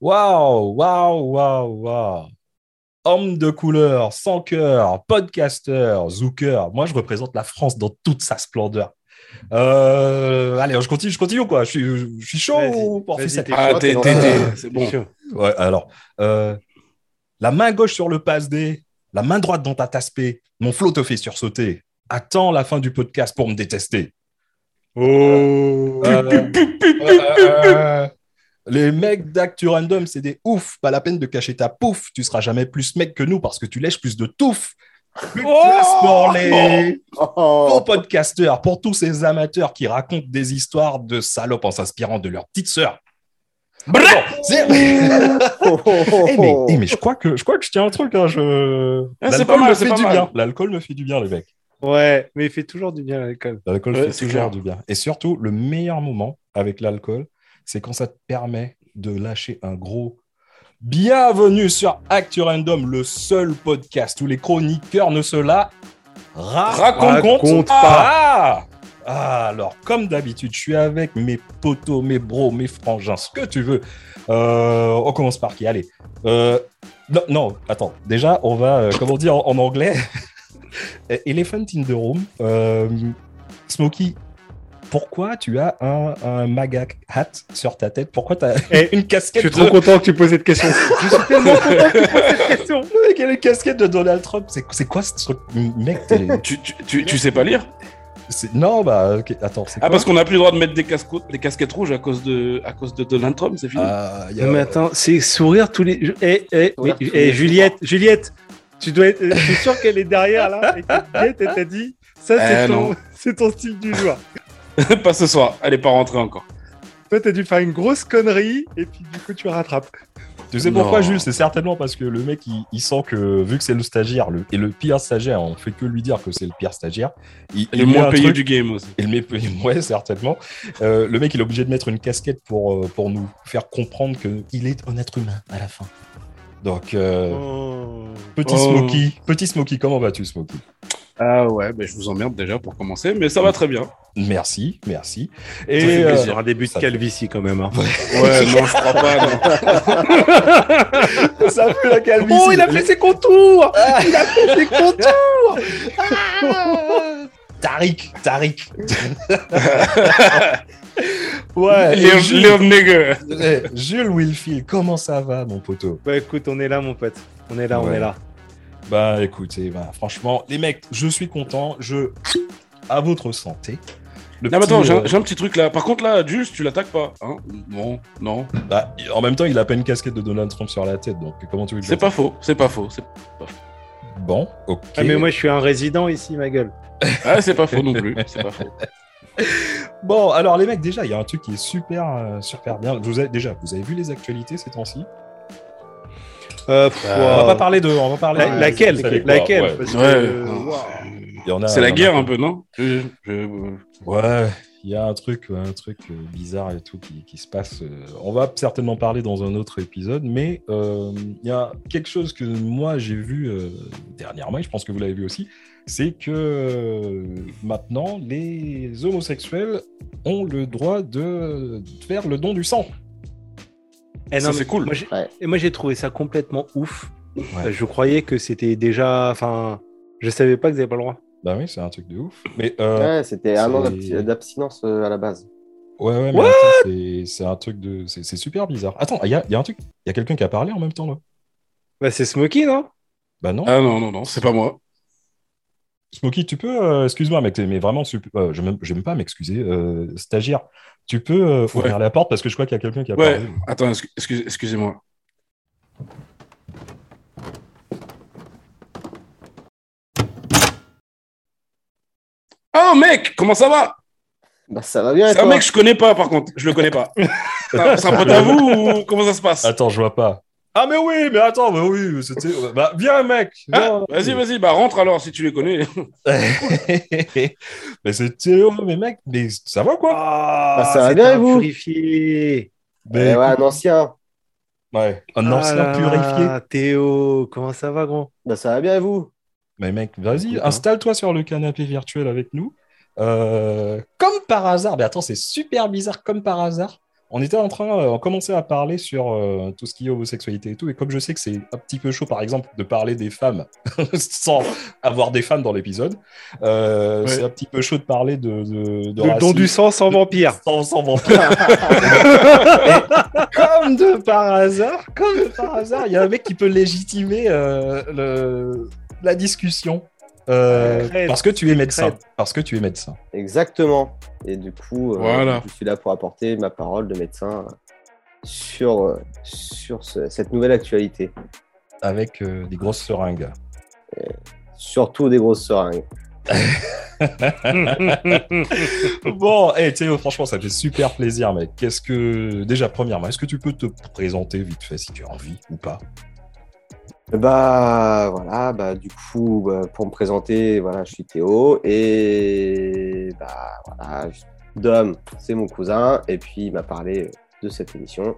Waouh, waouh, waouh, waouh. Homme de couleur, sans cœur, podcaster, zooker. Moi, je représente la France dans toute sa splendeur. Euh, allez, je continue, je continue quoi. Je suis, je suis chaud pour faire cette. Ah, t'es- c'est bon. chaud. Ouais, alors, euh, la main gauche sur le passe D, la main droite dans ta tasse P. Mon flow te fait sursauter. Attends la fin du podcast pour me détester. Oh. Euh, euh, les mecs d'Actu Random, c'est des ouf. Pas la peine de cacher ta pouf. Tu seras jamais plus mec que nous parce que tu lèches plus de touffe. Plus de place pour les faux Oh. podcasteurs, pour tous ces amateurs qui racontent des histoires de salopes en s'inspirant de leur petite sœur. Bon, mais, eh, mais je crois que je crois que je tiens un truc. Hein, je... Ah, c'est L'alcool pas mal, me c'est fait pas du mal. bien. L'alcool me fait du bien, les mecs. Ouais, mais il fait toujours du bien à l'école. L'alcool Ouais, fait toujours clair. du bien. Et surtout, le meilleur moment avec l'alcool, c'est quand ça te permet de lâcher un gros Bienvenue sur Actu Random, le seul podcast où les chroniqueurs ne se la ra- Racontent Raconte pas. Ah, alors, comme d'habitude, je suis avec mes potos, mes bros, mes frangins, ce que tu veux. Euh, on commence par qui? Allez. Euh, non, non, attends. Déjà, on va, euh, comment dire en, en anglais? Elephant in the room. Euh, Smokey, pourquoi tu as un, un MAGA hat sur ta tête? Pourquoi tu as une Je casquette suis de... trop content que tu poses cette question. Je suis tellement content que tu poses cette question. Mec a une casquette de Donald Trump? C'est quoi ce truc? Mec, Tu, tu, tu, tu sais pas lire? Non, bah, ok, attends, c'est Ah, quoi? parce qu'on n'a plus le droit de mettre des, casco- des casquettes rouges à cause de, à cause de Donald Trump, c'est fini. Ah, y a- Non, mais attends, c'est sourire tous les. Eh, eh, tous eh, les Juliette, Juliette, tu dois être. Je suis sûr qu'elle est derrière là? Et que Juliette, elle t'a dit, ça c'est Eh, ton, c'est ton style du jour. pas ce soir, elle est pas rentrée encore. Toi, t'as dû faire une grosse connerie et puis du coup, tu rattrapes. Tu sais pourquoi. Jules? C'est certainement parce que le mec, il, il sent que, vu que c'est le stagiaire, le, et le pire stagiaire, on fait que lui dire que c'est le pire stagiaire. Il, est met moins truc- du game aussi. Il met, ouais, certainement. Euh, le mec, il est obligé de mettre une casquette pour, euh, pour nous faire comprendre qu'il est un être humain à la fin. Donc, euh, petit Oh. Smokey, petit Smokey, comment vas-tu, Smokey? Ah ouais, ben je vous emmerde déjà pour commencer, mais ça va très bien. Merci, merci. Et plaisir. euh, Sur un début de calvitie quand même. hein. Ouais, non, je crois pas. non. ça fait la calvitie. Oh, il a fait ses contours Ah. Il a fait ses contours Tariq, Tariq. ouais. Little Jules, nigger. eh, Jules Wilfield, comment ça va, mon poteau? Bah écoute, on est là, mon pote. On est là, on est là. Bah écoutez, bah, franchement, les mecs, je suis content. Je. À votre santé. Le Non, mais petit, attends, j'ai un, euh, j'ai un petit truc là. Par contre, là, Jules, tu l'attaques pas. Hein? Non, non. bah, en même temps, il a pas une casquette de Donald Trump sur la tête, donc comment tu veux C'est pas faux, c'est pas faux. c'est- Bon, ok. Ah, mais moi, je suis un résident ici, ma gueule. Ah, c'est pas faux non plus. C'est pas faux. Bon, alors les mecs, déjà, il y a un truc qui est super, euh, super bien. Vous avez, déjà, vous avez vu les actualités ces temps-ci? Euh, pff, On va pas parler de. On va parler. La- de- laquelle Laquelle ouais. Parce que, Ouais. euh, wow. C'est la guerre un peu, non Je- je- Ouais, il y a un truc, un truc euh, bizarre et tout qui, qui se passe. euh, On va certainement parler dans un autre épisode, mais euh, il y a quelque chose que moi j'ai vu euh, dernièrement, et je pense que vous l'avez vu aussi, c'est que euh, maintenant les homosexuels ont le droit de faire le don du sang. Eh Ça, c'est cool. Moi, j'ai- Ouais. et moi, j'ai trouvé ça complètement ouf. Ouais. Je croyais que c'était déjà. Enfin, je savais pas que vous n'avaient pas le droit. Bah oui, c'est un truc de ouf. Mais euh, Ouais, c'était un an d'abstinence euh, à la base. ouais, ouais, mais attends, c'est- c'est un truc de, c'est c'est super bizarre. Attends, il y a, il y a un truc, il y a quelqu'un qui a parlé en même temps là? Bah, c'est Smokey, non? Bah non. Ah non, non, non, c'est pas moi. Smokey, tu peux, euh, excuse-moi, mec, mais vraiment, euh, je n'aime même pas m'excuser. Euh, stagiaire, tu peux euh, Ouais. ouvrir la porte parce que je crois qu'il y a quelqu'un qui a Ouais, parlé. attends, excu- excuse- excusez-moi. Oh mec, comment ça va? Bah, ça va bien, C'est un mec que je connais pas par contre, je le connais pas. C'est un c'est un pote à vous ou comment ça se passe? Attends, je vois pas. Ah, mais oui, mais attends, mais oui, c'était. Bah, viens, mec. Ah. Vas-y, vas-y, bah rentre alors si tu les connais. mais c'est Théo, mais mec, mais ça va quoi Ah, Bah, ça va bien, vous purifié. Mais Eh ouais, un ancien. ouais, un Ah ancien là purifié. Théo, comment ça va, grand Bah, ça va bien, et vous? Mais mec, vas-y, hein. installe-toi sur le canapé virtuel avec nous. Euh, comme par hasard, mais attends, c'est super bizarre, comme par hasard. On était en train, euh, on commençait à parler sur euh, tout ce qui est homosexualité et tout. Et comme je sais que c'est un petit peu chaud, par exemple, de parler des femmes sans avoir des femmes dans l'épisode, euh, Ouais. c'est un petit peu chaud de parler de, de, de Le don du sang sans vampire. sans, sans vampire. Comme de par hasard, comme de par hasard, il y a un mec qui peut légitimer le- la discussion. Euh, Crève. parce que tu es médecin. Crève. Parce que tu es médecin. Exactement. Et du coup, euh, Voilà. je suis là pour apporter ma parole de médecin sur, euh, sur ce- cette nouvelle actualité. Avec euh, des grosses seringues. Surtout des grosses seringues. Bon, hey, Théo, franchement, ça fait super plaisir, mec. Qu'est-ce que. Déjà, premièrement, est-ce que tu peux te présenter vite fait si tu as envie ou pas? Bah voilà, bah du coup, bah, pour me présenter, voilà, je suis Théo et bah voilà, je- Dom, c'est mon cousin et puis il m'a parlé de cette émission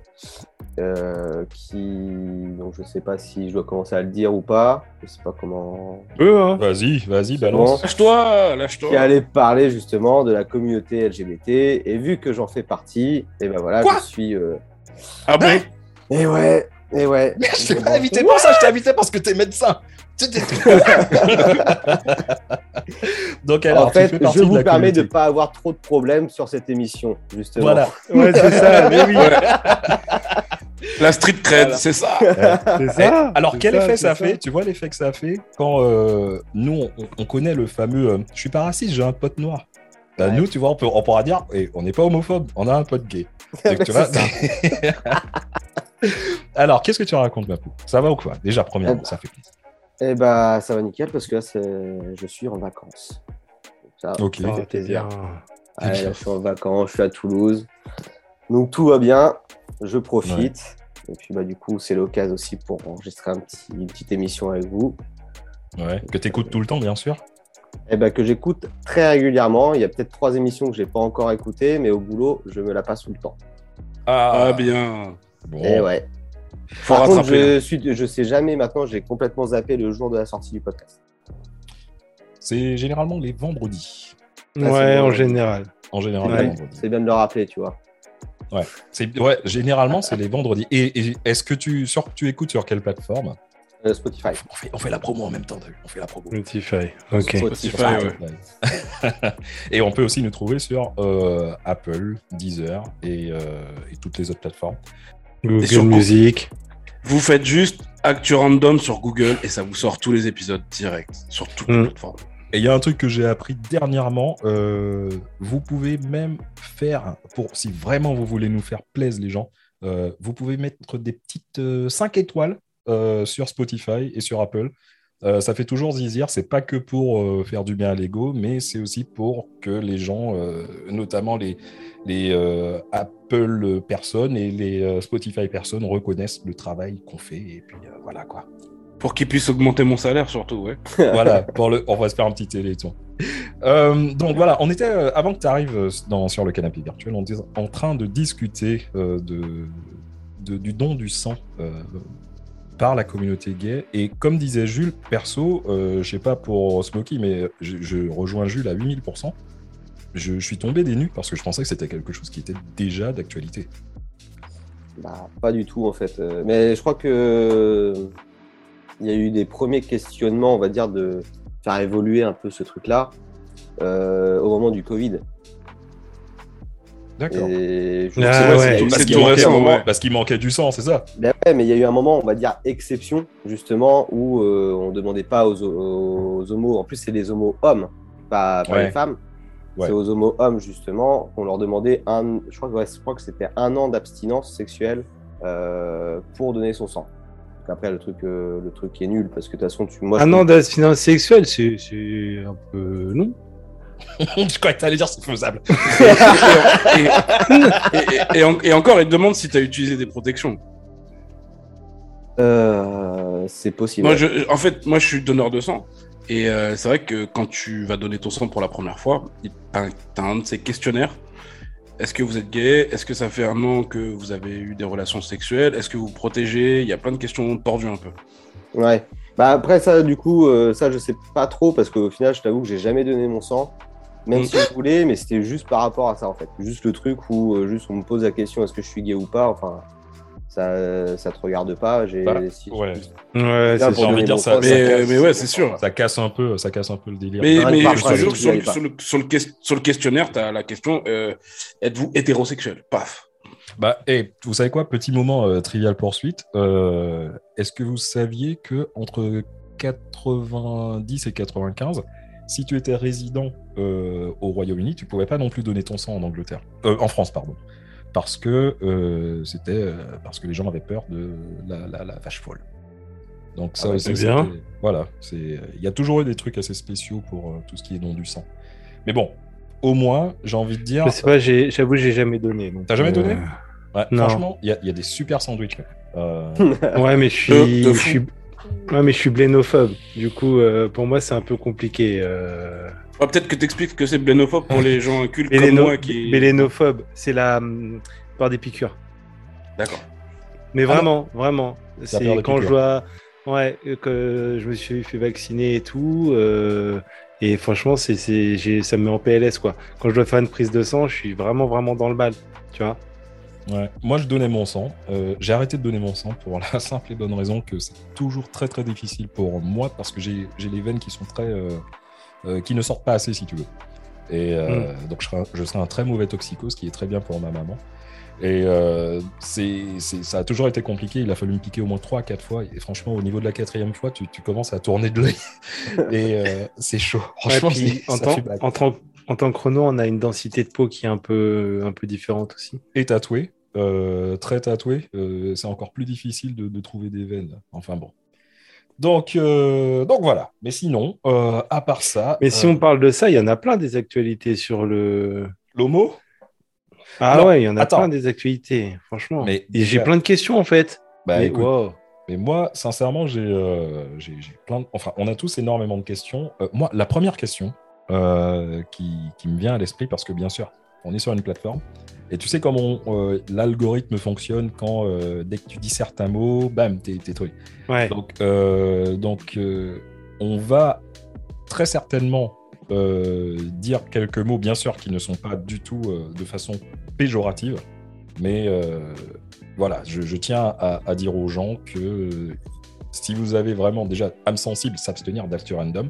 euh, qui, donc je sais pas si je dois commencer à le dire ou pas, je sais pas comment, hein. Vas-y, vas-y, balance. Lâche-toi, lâche-toi. qui allait parler justement de la communauté LGBT et vu que j'en fais partie, et ben voilà, Quoi je suis, euh, Ah bon et ouais, et ouais, Je t'ai pas invité pour ça, je t'ai invité parce que t'es médecin. Donc, alors, en fait, je de vous la permets de communauté. pas avoir trop de problèmes sur cette émission, justement. Voilà. Ouais, c'est ça. Mais oui, La street cred, Voilà. c'est ça. c'est ça. Alors, quel effet ça, fait Tu vois l'effet que ça fait quand euh, nous, on, on connaît le fameux euh, Je suis pas raciste, j'ai un pote noir. Bah, Ouais. Nous, tu vois, on, peut, on pourra dire et On n'est pas homophobe, on a un pote gay. Donc, tu C'est vois ça. alors, qu'est-ce que tu racontes, Mapou? Ça va ou quoi? Déjà, premièrement, Eh ça fait plaisir. Eh bah, ça va nickel parce que là, je suis en vacances. Ça, Ok. ça fait plaisir. bien. Ouais, là, je suis en vacances, je suis à Toulouse. Donc tout va bien, je profite. Et puis bah, du coup, c'est l'occasion aussi pour enregistrer un petit, une petite émission avec vous. Ouais. Que tu écoutes tout le temps, bien sûr. Et bah, que j'écoute très régulièrement. Il y a peut-être trois émissions que je n'ai pas encore écoutées, mais au boulot, je me la passe tout le temps. Ah bien. Bon. Et ouais. Faut Par contre, rattraper. je, suis, je sais jamais maintenant, j'ai complètement zappé le jour de la sortie du podcast. C'est généralement les vendredis. Ah, Ouais, bon. en général. En général, Ouais. les vendredis. C'est bien de le rappeler, tu vois. C'est ouais, généralement c'est les vendredis. Et, et est-ce que tu sur, tu écoutes sur quelle plateforme? Euh, Spotify. on fait, on fait la promo en même temps, On fait la promo. Spotify. Ok. Spotify, ouais. et on peut aussi nous trouver sur euh, Apple, Deezer et, euh, et toutes les autres plateformes. Google sur- Music. Vous faites juste Actu Random sur Google et ça vous sort tous les épisodes direct sur toutes les Mm. plateformes. Et il y a un truc que j'ai appris dernièrement, euh, vous pouvez même faire, pour si vraiment vous voulez nous faire plaisir les gens, euh, vous pouvez mettre des petites 5 étoiles euh, sur Spotify et sur Apple. Euh, ça fait toujours zizir, c'est pas que pour euh, faire du bien à l'ego, mais c'est aussi pour que les gens, euh, notamment les, les Apple personnes et les Spotify personnes, reconnaissent le travail qu'on fait. Et puis voilà quoi. Pour qu'ils puissent augmenter mon salaire surtout, ouais. voilà, pour le, on va se faire un petit téléthon. Donc voilà, on était, avant que tu arrives sur le canapé virtuel, on était en train de discuter de, de- du don du sang par la communauté gay. Et comme disait Jules, perso, euh, je sais pas pour Smokey, mais je, rejoins Jules à 8000%. Je, suis tombé des nues parce que je pensais que c'était quelque chose qui était déjà d'actualité. Bah, pas du tout en fait. Euh, Mais je crois que il y a eu des premiers questionnements, on va dire, de faire évoluer un peu ce truc-là euh, au moment du Covid. D'accord. Et je Ah ouais. Parce qu'il manquait, ouais. parce qu'il manquait du sang, c'est ça? Ben ouais, mais il y a eu un moment, on va dire, exception, justement, où euh, on demandait pas aux, aux homos, en plus c'est les homos hommes, pas, pas Ouais. les femmes, Ouais. c'est aux homos hommes, justement, qu'on leur demandait un, je crois, que- ouais, je crois que c'était un an d'abstinence sexuelle euh, pour donner son sang. Donc après, le truc, euh, le truc est nul, parce que de toute façon, tu, moi, Un an d'abstinence sexuelle, c'est c'est un peu non. Je croyais que t'allais dire c'est faisable. et, et- et- et en- et encore, ils te demandent si tu as utilisé des protections. Euh, c'est possible. Moi, je, en fait, moi, je suis donneur de sang. Et euh, c'est vrai que quand tu vas donner ton sang pour la première fois, tu as un de ces questionnaires. Est-ce que vous êtes gay? Est-ce que ça fait un an que vous avez eu des relations sexuelles? Est-ce que vous vous protégez? Il y a plein de questions tordues un peu. Ouais. Bah après ça, du coup, euh, ça je sais pas trop parce qu'au final, je t'avoue que j'ai jamais donné mon sang. Même si je voulais, mais c'était juste par rapport à ça en fait. Juste le truc où euh, juste on me pose la question est-ce que je suis gay ou pas? Enfin, ça, ça te regarde pas. J'ai Bah, si- ouais. Ouais, Là, c'est pour J'ai envie de dire ça. sens, ça Mais, casse- mais ouais, c'est sûr. Ça casse un peu, ça casse un peu le délire. Mais, mais je te jure, sur, sur le, sur, le, sur le questionnaire, tu as la question euh, êtes-vous hétérosexuel? Paf. Bah, et vous savez quoi, petit moment euh, trivial poursuite. Euh, Est-ce que vous saviez que entre 90 et 95, si tu étais résident euh, au Royaume-Uni, tu pouvais pas non plus donner ton sang en Angleterre, Euh, en France, pardon, parce que euh, c'était euh, parce que les gens avaient peur de la, la- la vache folle. Donc ça Ah bah, c'est bien. Voilà, c'est il y a toujours eu des trucs assez spéciaux pour euh, tout ce qui est don du sang. Mais bon, au moins, j'ai envie de dire. Je sais pas, j'avoue, j'ai jamais donné. T'as jamais donné euh, Ouais, Non. Franchement, il y, a- il y a des super sandwichs. Euh, Ouais, mais je suis, ouais, mais je suis blénophobe. Du coup, euh, pour moi, c'est un peu compliqué. Euh... Peut-être que tu expliques que c'est blénophobe pour les gens incultes comme moi qui. Bélénophobe, c'est la hum, par des piqûres. D'accord. Mais Ah vraiment, vraiment. peur C'est quand je vois, ouais, euh, que je me suis fait vacciner et tout. euh, et franchement, c'est, ça me met en PLS quoi. Quand je dois faire une prise de sang, je suis vraiment, vraiment dans le bal. Tu vois ouais. Moi, je donnais mon sang. Euh, j'ai arrêté de donner mon sang pour la simple et bonne raison que c'est toujours très très difficile pour moi parce que j'ai les veines qui sont très. euh, euh, qui ne sortent pas assez, si tu veux. Et euh, donc, je serai, un, je serai un très mauvais toxico, ce qui est très bien pour ma maman. Et c'est, ça a toujours été compliqué. Il a fallu me piquer au moins 3 à 4 fois. Et franchement, au niveau de la quatrième fois, tu, tu commences à tourner de l'œil. Et c'est chaud. Franchement, Ouais, puis, en, tant, en tant que chrono, on a une densité de peau qui est un peu, un peu différente aussi. et tatoué, euh, très tatoué, euh, c'est encore plus difficile de, de trouver des veines. Enfin bon. Donc, euh, donc voilà. Mais sinon, à part ça, Mais si on parle de ça, il y en a plein des actualités sur le. l'homo, Ah Non, ouais, il y en a attends. plein des actualités, franchement. Mais Et j'ai plein de questions en fait. bah Mais écoute, wow. mais moi, sincèrement, j'ai plein de... Enfin, on a tous énormément de questions. Moi, la première question qui, qui me vient à l'esprit, parce que bien sûr, on est sur une plateforme, et tu sais comment euh, l'algorithme fonctionne quand, euh, dès que tu dis certains mots, bam, t'es truc. Ouais. Donc, euh, donc on va très certainement dire quelques mots, bien sûr, qui ne sont pas du tout de façon péjorative, mais voilà, je, je tiens à, à dire aux gens que si vous avez vraiment déjà âme sensible, s'abstenir d'actes random.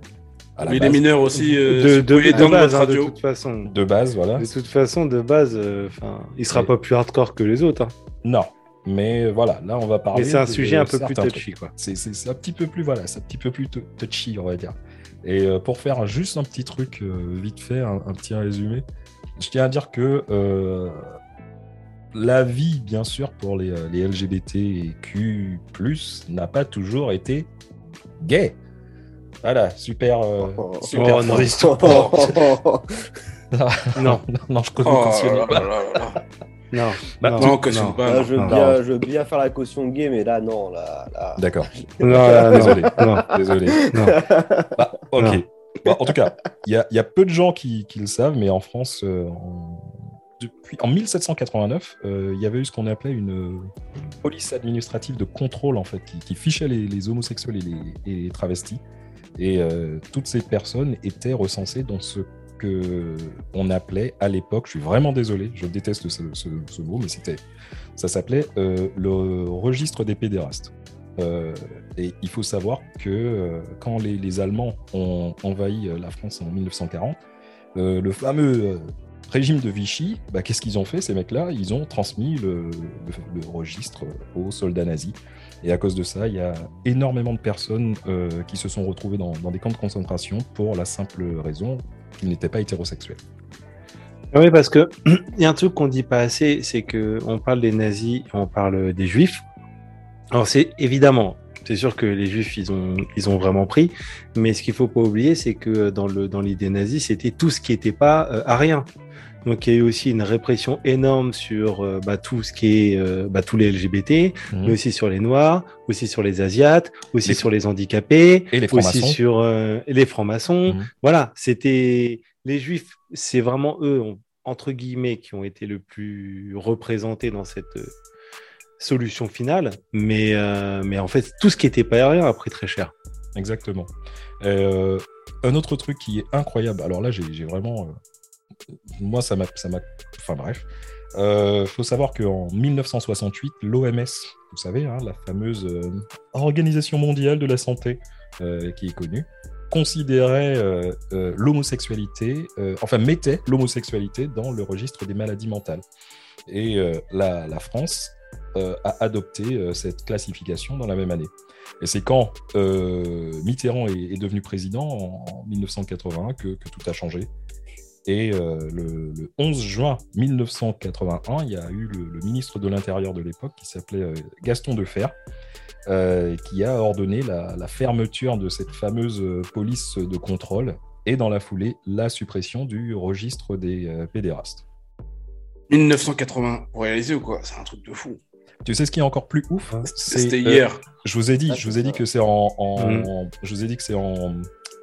À la Mais les mineurs aussi, euh, de, base, hein, de toute façon. de base, voilà. De toute façon, de base, euh, enfin, il sera pas plus hardcore que les autres. hein. Non, mais voilà, là on va parler. Mais c'est un de sujet un peu plus touchy, quoi. C'est c'est- c'est un petit peu plus, voilà, c'est un petit peu plus tou- touchy, on va dire. Et euh, pour faire juste un petit truc euh, vite fait, un, un petit résumé, je tiens à dire que euh, la vie, bien sûr, pour les, euh, les LGBTQ+, n'a pas toujours été gay. Voilà, super, euh, Oh. super Oh, non. transition. Non, non, non, je Oh cautionne là pas. là là là. non, Bah, non, Non, cautionne pas. Là, non. je, veux non. bien, je veux bien faire la caution gay, mais là, non. Là, là... D'accord, non, là, non, Désolé. non, désolé. non. Bah, ok. Non. Bah, en tout cas, il y a, il y a peu de gens qui, qui le savent, mais en France, euh, en, depuis, en 1789, euh, il y avait eu ce qu'on appelait une, une police administrative de contrôle, en fait, qui, qui fichait les, les homosexuels et les, et les travestis. Et euh, toutes ces personnes étaient recensées dans ce que on appelait à l'époque, je suis vraiment désolé, je déteste ce, mot, mais c'était, ça s'appelait euh, le registre des pédérastes. Euh, et il faut savoir que quand les, Allemands ont envahi la France en 1940, euh, le fameux régime de Vichy, bah, qu'est-ce qu'ils ont fait ces mecs-là? Ils ont transmis le registre aux soldats nazis. Et à cause de ça, il y a énormément de personnes euh, qui se sont retrouvées dans, des camps de concentration pour la simple raison qu'ils n'étaient pas hétérosexuels. Oui, parce que il y a un truc qu'on dit pas assez, c'est que on parle des nazis, on parle des juifs. Alors c'est évidemment, c'est sûr que les juifs ils ont ils ont vraiment pris, mais ce qu'il faut pas oublier, c'est que dans le dans l'idée nazie, c'était tout ce qui n'était pas euh, arien. Donc il y a eu aussi une répression énorme sur euh, bah, tout ce qui est euh, bah, tous les LGBT, mais aussi sur les noirs, aussi sur les asiates, aussi Les- sur les handicapés, Et les aussi sur euh, les francs-maçons. Mhm. Voilà, c'était les juifs, c'est vraiment eux, entre guillemets, qui ont été le plus représentés dans cette solution finale. Mais, mais en fait, tout ce qui était pas aérien a pris très cher. Exactement. Un autre truc qui est incroyable. Alors là, j'ai vraiment. Moi, ça m'a. Enfin bref. Euh, faut savoir qu'en 1968, l'OMS, vous savez, hein, la fameuse euh, Organisation mondiale de la santé, euh, qui est connue, considérait euh, l'homosexualité, enfin mettait l'homosexualité dans le registre des maladies mentales. Et la, France a adopté cette classification dans la même année. Et c'est quand Mitterrand est, est devenu président en, en 1981 que, que tout a changé. Et euh, le, le 11 juin 1981, il y a eu le, le ministre de l'Intérieur de l'époque qui s'appelait euh, Gaston Defer, euh, qui a ordonné la, la fermeture de cette fameuse euh, police de contrôle et dans la foulée la suppression du registre des euh, pédérastes. 1980, vous réalisez ou quoi? C'est un truc de fou. Tu sais ce qui est encore plus ouf? C'était euh, hier. Je vous ai dit, Ah, je vous ai dit que c'est en, en- en- je vous ai dit que c'est en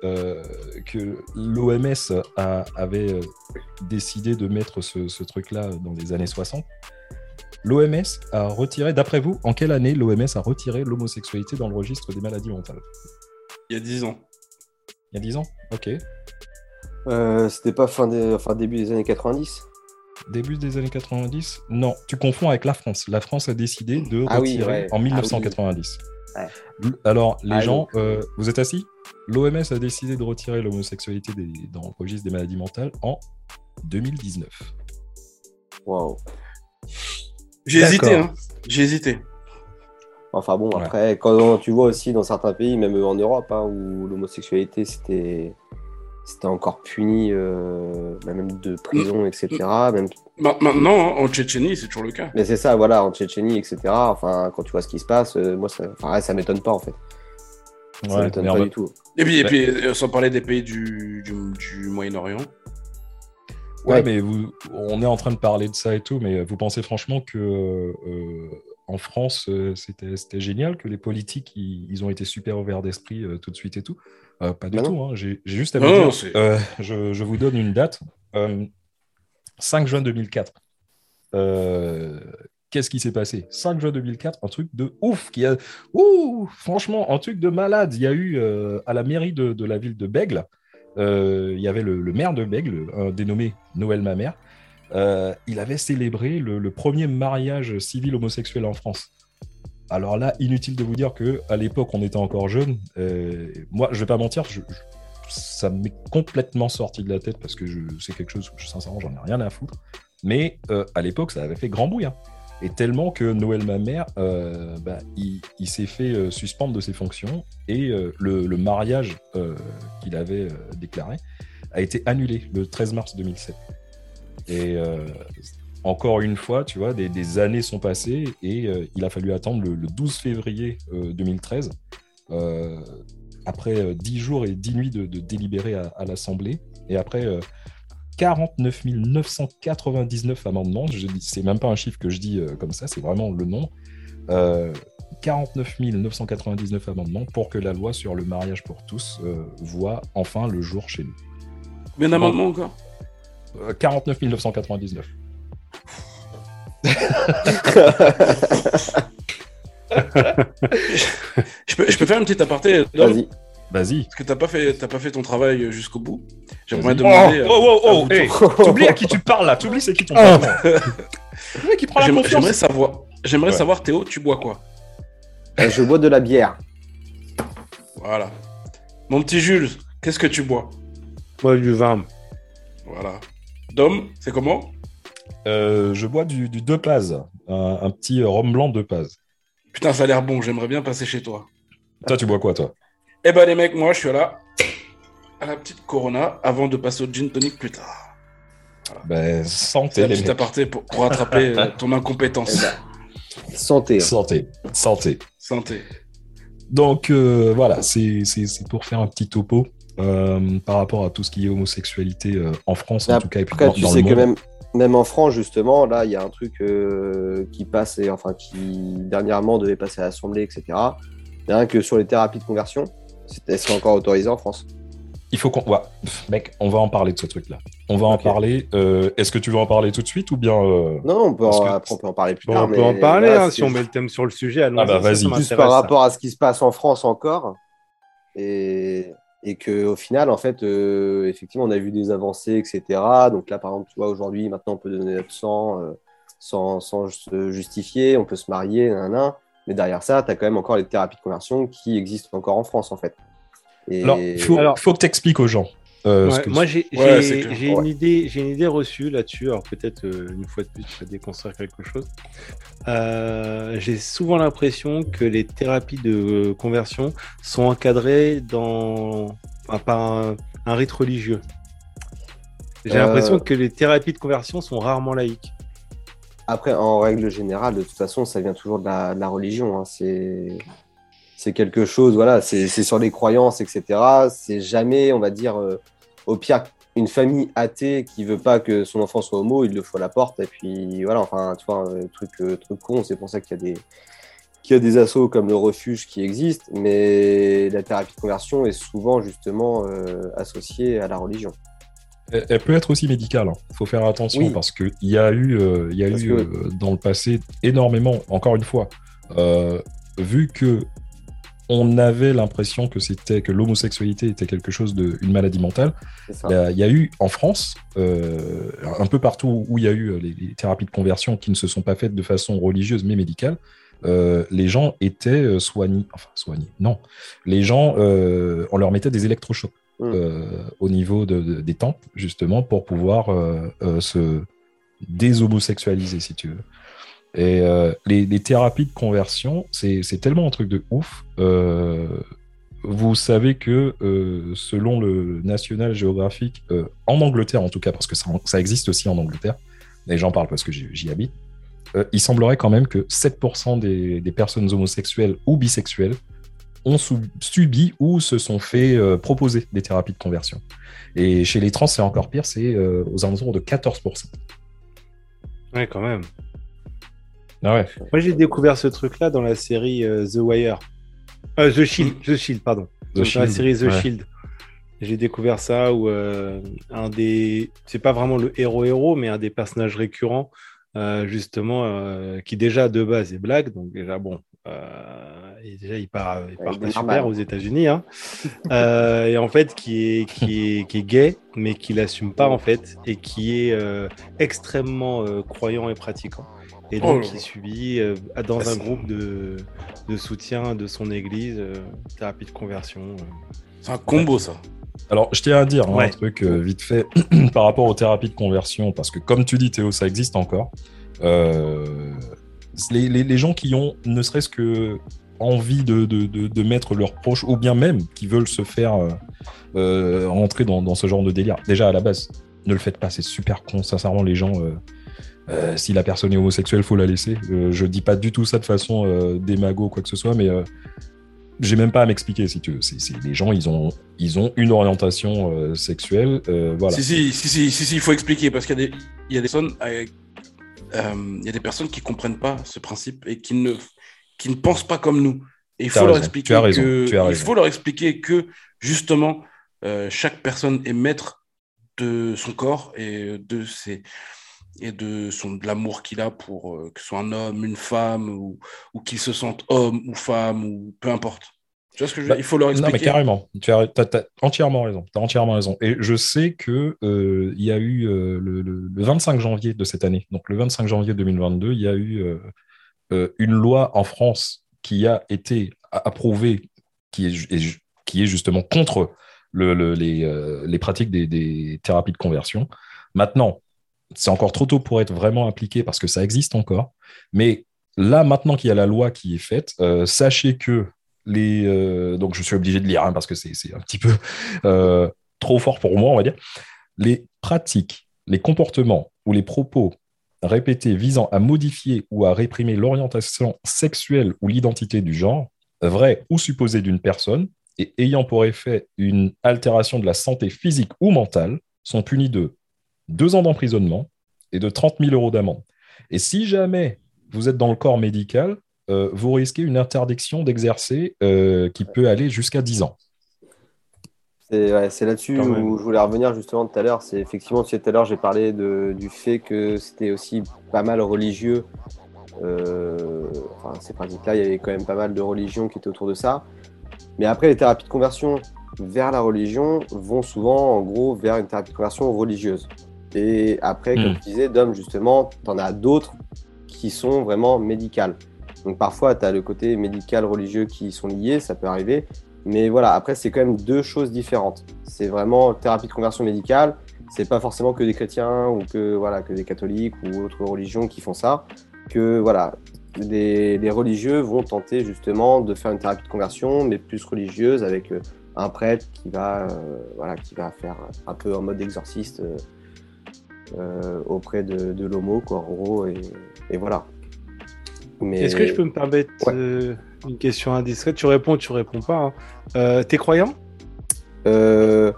euh, que l'OMS avait euh, décidé de mettre ce, ce truc-là dans les années 60. L'OMS a retiré, d'après vous, en quelle année l'OMS a retiré l'homosexualité dans le registre des maladies mentales? Il y a 10 ans. Il y a 10 ans? Ok. Euh, C'était pas fin des... enfin, début des années 90 Début des années 90 Non, tu confonds avec la France. La France a décidé de Ah oui, retirer ouais. en Ah oui. 1990. Ouais. L- Alors, les Ah, gens, euh, vous êtes assis? L'OMS a décidé de retirer l'homosexualité des- dans le registre des maladies mentales en 2019. Waouh. J'ai hésité, hein. J'ai hésité. Enfin bon, Ouais. après, quand tu vois aussi dans certains pays, même en Europe, hein, où l'homosexualité c'était c'était encore puni, euh, bah, même de prison, etc. Même... Ma- Maintenant, hein, en Tchétchénie, c'est toujours le cas. Mais c'est ça, voilà, en Tchétchénie, etc. Enfin, quand tu vois ce qui se passe, euh, moi, ça, enfin, ouais, ça m'étonne pas en fait. Ça Ouais, m'étonne pas du tout. Et puis, et puis euh, sans parler des pays du, du, du Moyen-Orient. Ouais, Ouais. mais vous, on est en train de parler de ça et tout, mais vous pensez franchement que euh, en France, c'était c'était génial, que les politiques, ils, ils ont été super ouverts d'esprit euh, tout de suite et tout? Euh, Pas du non. tout. hein. J'ai juste à vous Non, dire, euh, je, je vous donne une date. Euh, 5 juin 2004. Euh, Qu'est-ce qui s'est passé? 5 juin 2004, un truc de ouf. Qui a... Ouh, franchement, un truc de malade. Il y a eu euh, à la mairie de, de la ville de Bègle, euh, il y avait le, le maire de Bègle, dénommé Noël Mamère. Euh, il avait célébré le, le premier mariage civil homosexuel en France. Alors là, inutile de vous dire que à l'époque, on était encore jeune. Euh, moi, je vais pas mentir, je- je- ça m'est complètement sorti de la tête parce que je- c'est quelque chose que, sincèrement, j'en ai rien à foutre. Mais euh, à l'époque, ça avait fait grand bruit. hein. Et tellement que Noël Mamère, euh, bah, il, s'est fait suspendre de ses fonctions et le, le mariage qu'il avait déclaré a été annulé le 13 mars 2007. Et encore une fois, tu vois, des, des années sont passées et euh, il a fallu attendre le, le 12 février euh, 2013, euh, après euh, 10 jours et 10 nuits de, de délibéré à, à l'Assemblée, et après euh, 49 999 amendements, je dis, c'est même pas un chiffre que je dis comme ça, c'est vraiment le nombre, euh, 49 999 amendements pour que la loi sur le mariage pour tous voit enfin le jour chez nous. Combien d'amendements encore? Euh, 49 999. je peux, je peux faire une petite aparté Vas-y. Vas-y. Parce que t'as pas fait, t'as pas fait ton travail jusqu'au bout. J'aimerais demander. Oh, oh, oh, oh, hey. T'oublies à qui tu parles là, t'oublies c'est qui ton patron. Le mec qui prend la j'aimerais confiance. savoir, j'aimerais Ouais. savoir Théo, tu bois quoi? Euh, Je bois de la bière. Voilà. Mon petit Jules, qu'est-ce que tu bois? Moi, du vin. Voilà. Dom, c'est comment? Euh, je bois du, du deux paz, un, un petit rhum blanc deux paz. Putain, ça a l'air bon. J'aimerais bien passer chez toi. Toi, tu bois quoi, toi? Eh ben les mecs, moi je suis là à la petite Corona avant de passer au gin tonic plus tard. Ben, C'est santé, les petite mecs. aparté pour, pour rattraper euh, ton Eh incompétence. ben, santé. hein. Santé, santé. Santé. Donc, euh, voilà, c'est c'est- c'est pour faire un petit topo euh, par rapport à tout ce qui est homosexualité euh, en France, en tout cas, et puis Après, dans, tu dans sais le que monde. même, même en France, justement, là, il y a un truc euh, qui passe, et, enfin, qui dernièrement devait passer à l'Assemblée, etc. Rien que sur les thérapies de conversion, c'est- elles seraient encore autorisées en France. Il faut qu'on... ouais, mec, on va en parler de ce truc-là. On va en parler. euh, Est-ce que tu veux en parler tout de suite ou bien... euh, Non, on peut, en, que- après, on peut en parler plus Bon, tard. on peut en parler là, hein, si on met le thème sur le sujet. allons-y, Ah bah, vas-y. Juste par ça. rapport à ce qui se passe en France encore. Et, et qu'au final, en fait, euh, effectivement, on a vu des avancées, etc. Donc là, par exemple, tu vois, aujourd'hui, maintenant, on peut donner notre sang euh, sans, sans se justifier, on peut se marier, nan, nan. mais derrière ça, tu as quand même encore les thérapies de conversion qui existent encore en France, en fait. Et... Alors, il faut, Alors- faut que tu expliques aux gens. Euh, Ouais, moi, j'ai Ouais, une, Ouais. idée, j'ai une idée reçue là-dessus. Alors, peut-être euh, une fois de plus, tu vas déconstruire quelque chose. Euh, j'ai souvent l'impression que les thérapies de conversion sont encadrées dans, enfin, par un, un rite religieux. J'ai l'impression que les thérapies de conversion sont rarement laïques. Après, en règle générale, de toute façon, ça vient toujours de la, de la religion. hein. C'est c'est quelque chose, voilà, c'est c'est sur les croyances, etc. C'est jamais, on va dire, euh, au pire, une famille athée qui veut pas que son enfant soit homo, il le faut à la porte. Et puis voilà, enfin, tu vois, un truc, euh, truc con. C'est pour ça qu'il y a des qu'il y a des assos comme le refuge qui existent, mais la thérapie de conversion est souvent justement euh, associée à la religion. Elle, peut être aussi médicale. Il faut faire attention Oui. parce qu'il y a eu, euh, y a Parce eu que- euh, dans le passé énormément, encore une fois, vu que on avait l'impression que c'était que l'homosexualité était quelque chose de une maladie mentale. Il y, a, eu en France, euh, un peu partout où il y a eu euh, les, les thérapies de conversion qui ne se sont pas faites de façon religieuse mais médicale, euh, les gens étaient soignés, enfin soignés, non, les gens, euh, on leur mettait des électrochocs Mm. euh, au niveau de- de- des tempes justement pour pouvoir se déshomosexualiser si tu veux. Et euh, les, thérapies de conversion, c'est tellement un truc de ouf. Euh, vous savez que euh, selon le National Geographic, en Angleterre en tout cas, parce que ça, existe aussi en Angleterre, et j'en parle parce que j'y habite, il semblerait quand même que 7% des, des personnes homosexuelles ou bisexuelles ont subi ou se sont fait proposer des thérapies de conversion. Et chez les trans, c'est encore pire, c'est aux alentours de 14%. Ouais, quand même. Ah ouais. Moi, j'ai découvert ce truc-là dans la série euh, The Wire. Euh, The Shield, The Shield, pardon. The dans la série The ouais. Shield. J'ai découvert ça où euh, un des. C'est pas vraiment le héros-héros, mais un des personnages récurrents, euh, justement, euh, qui déjà de base est blague. Donc, déjà, bon. euh, et déjà, il part, il part il super normal. aux États-Unis. Hein. Euh, et en fait, qui est, qui, est, qui est gay, mais qui l'assume pas, en fait, et qui est euh, extrêmement euh, croyant et pratiquant. Et Oh donc, là. subit euh, dans Ah, un groupe de, de soutien de son église, euh, thérapie de conversion. euh. C'est un combo, ça. Alors, je tiens à dire hein, un truc vite fait par rapport aux thérapies de conversion, parce que comme tu dis, Théo, ça existe encore. Les, les- les gens qui ont ne serait-ce que envie de, de, de- de mettre leurs proches, ou bien même qui veulent se faire euh, euh, rentrer dans, dans ce genre de délire, déjà à la base, ne le faites pas, c'est super con. Sincèrement, les gens, euh, euh, si la personne est homosexuelle, faut la laisser. Euh, je dis pas du tout ça de façon euh, démago ou quoi que ce soit, mais euh, j'ai même pas à m'expliquer si tu veux. Les gens, ils ont, ils ont une orientation euh, sexuelle, voilà. Si, si, si, si, si, si, il faut expliquer parce qu'il y a des, il y a des personnes, il y a des personnes qui comprennent pas ce principe et qui ne, qui ne pensent pas comme nous. Et il faut leur raison, expliquer raison, que, as il raison. faut leur expliquer que justement, chaque personne est maître de son corps et de ses et de son de l'amour qu'il a pour euh, que ce soit un homme, une femme ou, ou qu'il se sente homme ou femme ou peu importe. Tu vois ce que je veux Bah, dire Il faut leur Non, mais expliquer. carrément. Tu as, entièrement raison. Tu as entièrement raison. Et je sais que euh, il y a eu euh, le, le- le 25 janvier de cette année, donc le 25 janvier 2022, il y a eu euh, une loi en France qui a été approuvée, qui est, qui est justement contre le- le- les, les pratiques des, des thérapies de conversion. Maintenant, c'est encore trop tôt pour être vraiment appliqué parce que ça existe encore. Mais là, maintenant qu'il y a la loi qui est faite, euh, sachez que les. euh, donc, je suis obligé de lire hein, parce que c'est un petit peu euh, trop fort pour moi, on va dire. Les pratiques, les comportements ou les propos répétés visant à modifier ou à réprimer l'orientation sexuelle ou l'identité du genre, vrai ou supposé d'une personne, et ayant pour effet une altération de la santé physique ou mentale, sont punis de deux ans d'emprisonnement et de 30 000 euros d'amende. Et si jamais vous êtes dans le corps médical, euh, vous risquez une interdiction d'exercer euh, qui peut aller jusqu'à 10 ans. C'est ouais, là-dessus même. où je voulais revenir justement tout à l'heure. C'est effectivement, tu sais, tout à l'heure, j'ai parlé de, du fait que c'était aussi pas mal religieux. Euh, enfin, ces pratiques-là, il y avait quand même pas mal de religions qui étaient autour de ça. Mais après, les thérapies de conversion, vers la religion vont souvent, en gros, vers une thérapie de conversion religieuse. Et après, comme Hmm. tu disais, Dom, justement, tu en as d'autres qui sont vraiment médicales. Donc parfois, tu as le côté médical, religieux qui sont liés, ça peut arriver. Mais voilà, après, c'est quand même deux choses différentes. C'est vraiment thérapie de conversion médicale. C'est pas forcément que des chrétiens ou que, voilà, que des catholiques ou autres religions qui font ça. Que voilà, des, des religieux vont tenter justement de faire une thérapie de conversion, mais plus religieuse, avec euh, un prêtre qui va, euh, voilà, qui va faire un peu en mode exorciste euh, auprès de, de l'homo, quoi, en gros, et, et voilà. Mais... Est-ce que je peux me permettre Ouais. euh, une question indiscrète? Tu réponds, tu réponds pas. hein. Euh, T'es croyant? Euh,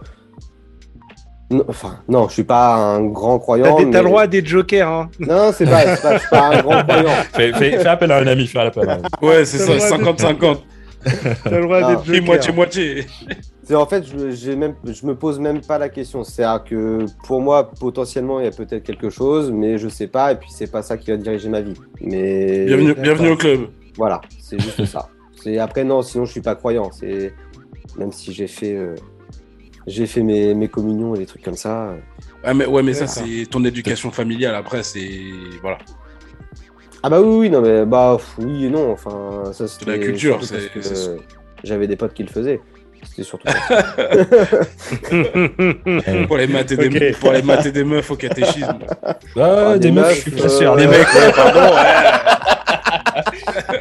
non, enfin, non, je suis pas un grand croyant. t'as mais- le droit à des jokers. Hein. Non, c'est pas, pas, je suis pas un grand croyant. Fais, fais- fais appel à un ami, fais appel à un ami. Ouais, c'est Ça ça, va, 50-50. T'as le droit des jokers. Et moitié-moitié. C'est en fait, je, j'ai même, je me pose même pas la question. C'est-à-dire que pour moi, potentiellement, il y a peut-être quelque chose, mais je sais pas, et puis c'est pas ça qui va diriger ma vie. Mais Bienvenue, bienvenue au club. voilà, c'est juste ça. C'est après non, sinon je suis pas croyant. C'est même si j'ai fait, euh, j'ai fait mes, mes communions et des trucs comme ça. euh. Ouais, mais, ouais, mais ça, c'est ton éducation familiale. Après, c'est. Voilà. Ah bah oui, oui, non mais bah oui et non. Enfin, ça c'était la culture, c'est- euh, J'avais des potes qui le faisaient. C'était surtout. Pour les mater des, pour les mater des meufs au catéchisme. Ah, Ah, des, meufs, je suis pas sûr. euh, Des ouais. mecs, ouais, pardon. ouais.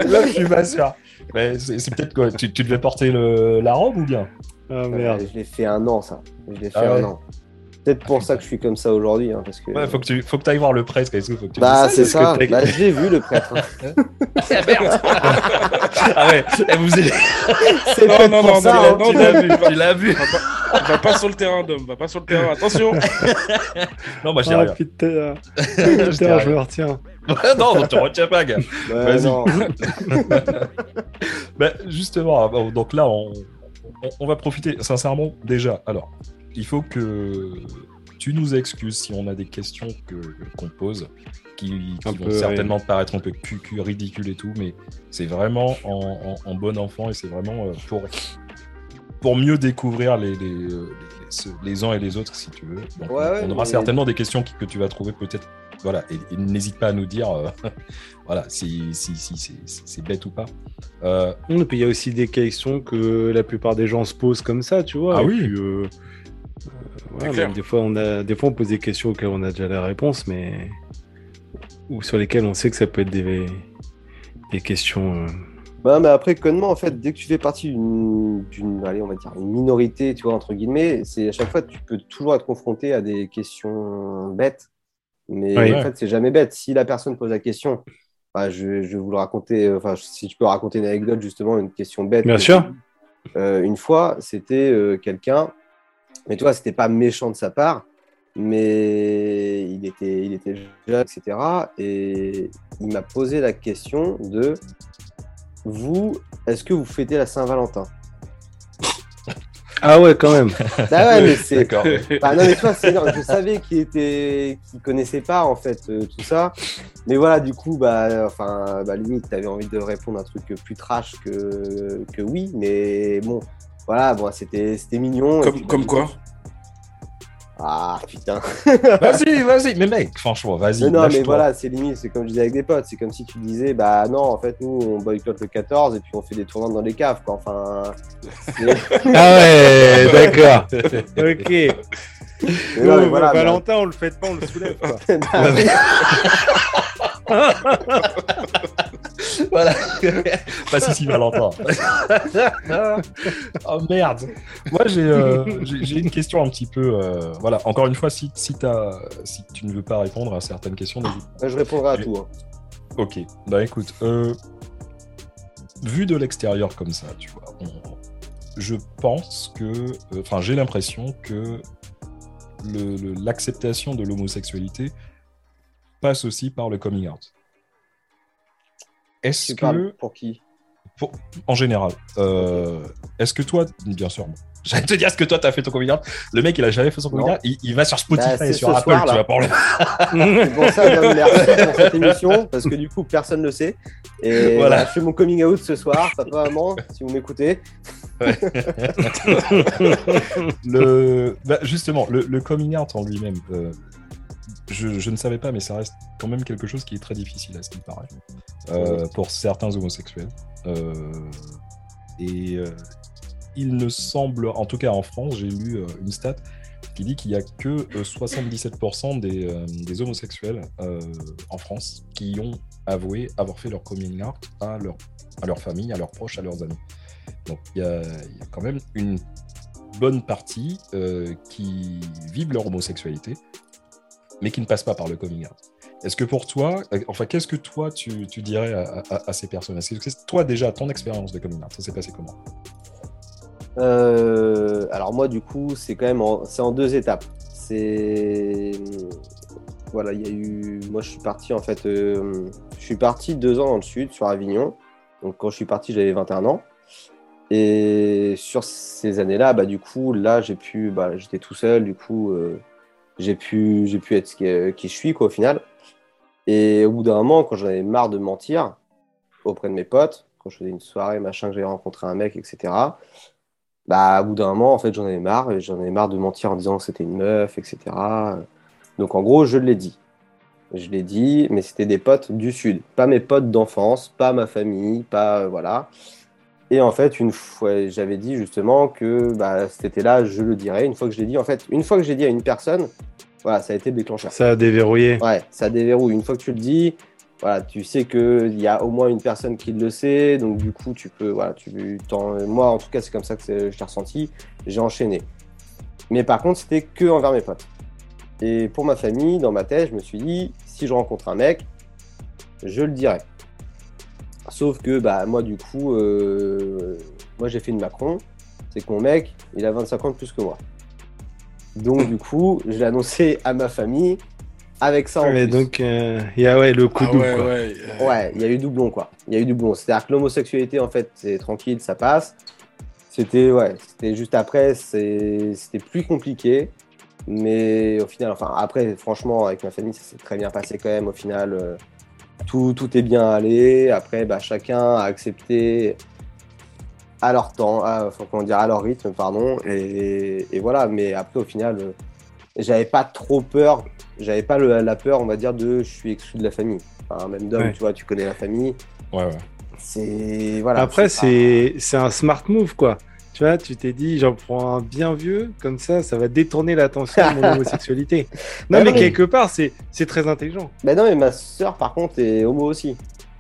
Meufs, je suis pas sûr. Mais c'est peut-être quoi tu, tu devais porter le, la robe ou bien? Ah merde. Euh, je l'ai fait un an, ça. Je l'ai fait Ah ouais. un an. Peut-être pour ça que je suis comme ça aujourd'hui, hein, parce que. Ouais, faut que tu faut que ailles voir le prêtre. Est-ce que faut que tu Bah, c'est ça. t'as- Bah, je l'ai vu, le prêtre. hein. ah ouais, vous C'est Non, non, pour non, ça, non, hein. non, tu l'as vu, tu l'as vu. Va pas sur le terrain, Dom. Va pas sur le terrain. Attention. Non, moi je dis Ah rien. putain, Je dis putain, je rien. me retiens. non, on te retiens pas, gars. Vas-y. Ben, justement, bon, donc là, on, on- on va profiter. Sincèrement, déjà, alors, il faut que tu nous excuses si on a des questions que qu'on pose qui, vont peu, certainement paraître un peu cucu, ridicule et tout, mais c'est vraiment en, en- en bon enfant et c'est vraiment euh, pour, pour mieux découvrir les, les, euh, les- uns et les autres, si tu veux. Donc, Ouais, on, aura mais- certainement des questions qui- que tu vas trouver peut-être. Voilà, et, et n'hésite pas à nous dire euh, voilà, si, si, si c'est- bête ou pas. Euh, Et puis il y a aussi des questions que la plupart des gens se posent comme ça, tu vois. Ah et oui. puis, euh, euh, même des fois on a, des fois on pose des questions auxquelles on a déjà la réponse, mais ou sur lesquelles on sait que ça peut être des, des questions. euh, Bah, mais après, connement, en fait, dès que tu fais partie d'une, d'une- allez, on va dire, une minorité, tu vois, entre guillemets, c'est à chaque fois, tu peux toujours être confronté à des questions bêtes. Mais en fait, c'est jamais bête. Si la personne pose la question, bah, je, je vais vous le raconter, euh, enfin, si tu peux raconter une anecdote, justement, une question bête. Bien que- sûr. Euh, une fois, c'était euh, quelqu'un, mais tu vois, c'était pas méchant de sa part, mais il était, il était jeune, etc. Et il m'a posé la question de vous, est-ce que vous fêtez la Saint-Valentin? Ah ouais, quand même. Ah ouais, mais c'est. D'accord. Bah, non, mais tu vois, c'est énorme. Je savais qu'il était, qu'il connaissait pas en fait euh, tout ça. Mais voilà, du coup, bah, enfin, bah, limite, t'avais envie de répondre un truc plus trash que, que oui, mais bon, voilà, bon, c'était, c'était mignon. Comme, puis, comme du quoi Ah putain. Vas-y, vas-y, mais mec, franchement, vas-y. Mais non, mais voilà, c'est limite, c'est comme je disais avec des potes, c'est comme si tu disais, bah non, en fait, nous, on boycotte le 14 et puis on fait des tournois dans les caves, quoi. Enfin. Ah ouais, d'accord. ok. Mais non, mais voilà, Valentin, on le fait pas, on le soulève. quoi. voilà. Pas si, si, Valentin. oh merde. Moi, j'ai euh, une question un petit peu. euh, voilà, encore une fois, si, si, t'as- si tu ne veux pas répondre à certaines questions, n'hésite je répondrai à tout. hein. Ok, bah écoute, euh, vu de l'extérieur comme ça, tu vois, on- je pense que, euh, enfin, j'ai l'impression que le- le- l'acceptation de l'homosexualité passe aussi par le coming out. Est-ce que, pour qui? Pour- en général, euh, est-ce que toi, bien sûr, j'allais te dire, est-ce que toi, t'as fait ton coming out Le mec, il a jamais fait son coming out, il, il va sur Spotify Bah, et sur ce Apple, soir, tu vas pour le... C'est pour ça, Dom, merci pour cette émission, parce que du coup, personne ne sait. Et Voilà. je fais mon coming out ce soir, papa, maman, si vous m'écoutez. le, bah, justement, le, le, coming out en lui-même, euh, je, je, ne savais pas, mais ça reste quand même quelque chose qui est très difficile à ce qu'il paraît, euh, pour certains homosexuels. Euh, et euh, il ne semble, en tout cas en France, j'ai lu une stat qui dit qu'il n'y a que 77% des, des, homosexuels en France qui ont avoué avoir fait leur coming out à leur, à leur famille, à leurs proches, à leurs amis. Donc il y, y, a quand même une bonne partie euh, qui vivent leur homosexualité, mais qui ne passent pas par le coming out. Est-ce que pour toi, enfin, qu'est-ce que toi tu, dirais à, ces personnes? Est-ce que toi déjà ton expérience de coming ça s'est passé comment? Euh, Alors moi du coup, c'est quand même en, deux étapes. C'est voilà, il y a eu, moi je suis parti en fait, euh, je suis parti deux ans dans le sud sur Avignon. Donc quand je suis parti, j'avais 21 ans. Et sur ces années-là, bah, du coup, là, j'ai pu, bah, j'étais tout seul, du coup, euh, j'ai pu, j'ai pu être qui, qui, je suis, quoi, au final. Et au bout d'un moment, quand j'en avais marre de mentir auprès de mes potes, quand je faisais une soirée, machin, que j'avais rencontré un mec, etc., bah, au bout d'un moment, en fait, j'en avais marre, et j'en avais marre de mentir en disant que c'était une meuf, etc. Donc, en gros, je l'ai dit. Je l'ai dit, mais c'était des potes du Sud, pas mes potes d'enfance, pas ma famille, pas, euh, voilà. Et en fait, une fois, j'avais dit justement que bah, été-là, je le dirais. Une fois que je l'ai dit, en fait, une fois que j'ai dit à une personne, voilà, ça a été le déclencheur. Ça a déverrouillé. Ouais, ça déverrouille. Une fois que tu le dis, voilà, tu sais qu'il y a au moins une personne qui le sait. Donc, du coup, tu peux, voilà, tu Moi, en tout cas, c'est comme ça que je l'ai ressenti. J'ai enchaîné. Mais par contre, c'était que envers mes potes. Et pour ma famille, dans ma tête, je me suis dit, si je rencontre un mec, je le dirai. Sauf que bah, moi, du coup, euh, moi j'ai fait une Macron. C'est que mon mec, il a 25 ans de plus que moi. Donc, du coup, je l'ai annoncé à ma famille avec ça en ouais, plus. Donc, il euh, y a ouais, le coup ah, double. Ouais, quoi. ouais, ouais, il y a eu doublon, quoi. Il y a eu doublon. C'est-à-dire que l'homosexualité, en fait, c'est tranquille, ça passe. C'était ouais, c'était juste après, c'était plus compliqué. Mais au final, enfin, après, franchement, avec ma famille, ça s'est très bien passé quand même. Au final, euh, tout, tout est bien allé. Après, bah, chacun a accepté à leur temps, à, comment dire, à leur rythme, pardon. Et, et voilà, mais après, au final, euh, j'avais pas trop peur. J'avais pas le, la peur, on va dire, de je suis exclu de la famille. Enfin, même d'homme, Ouais. tu vois, tu connais la famille. Ouais, ouais. C'est. Voilà. Après, c'est un smart move, quoi. Tu vois, tu t'es dit, j'en prends un bien vieux, comme ça, ça va détourner l'attention de mon homosexualité. Non, Ouais, mais quelque part, c'est c'est très intelligent. Bah non, mais ma sœur, par contre, est homo aussi.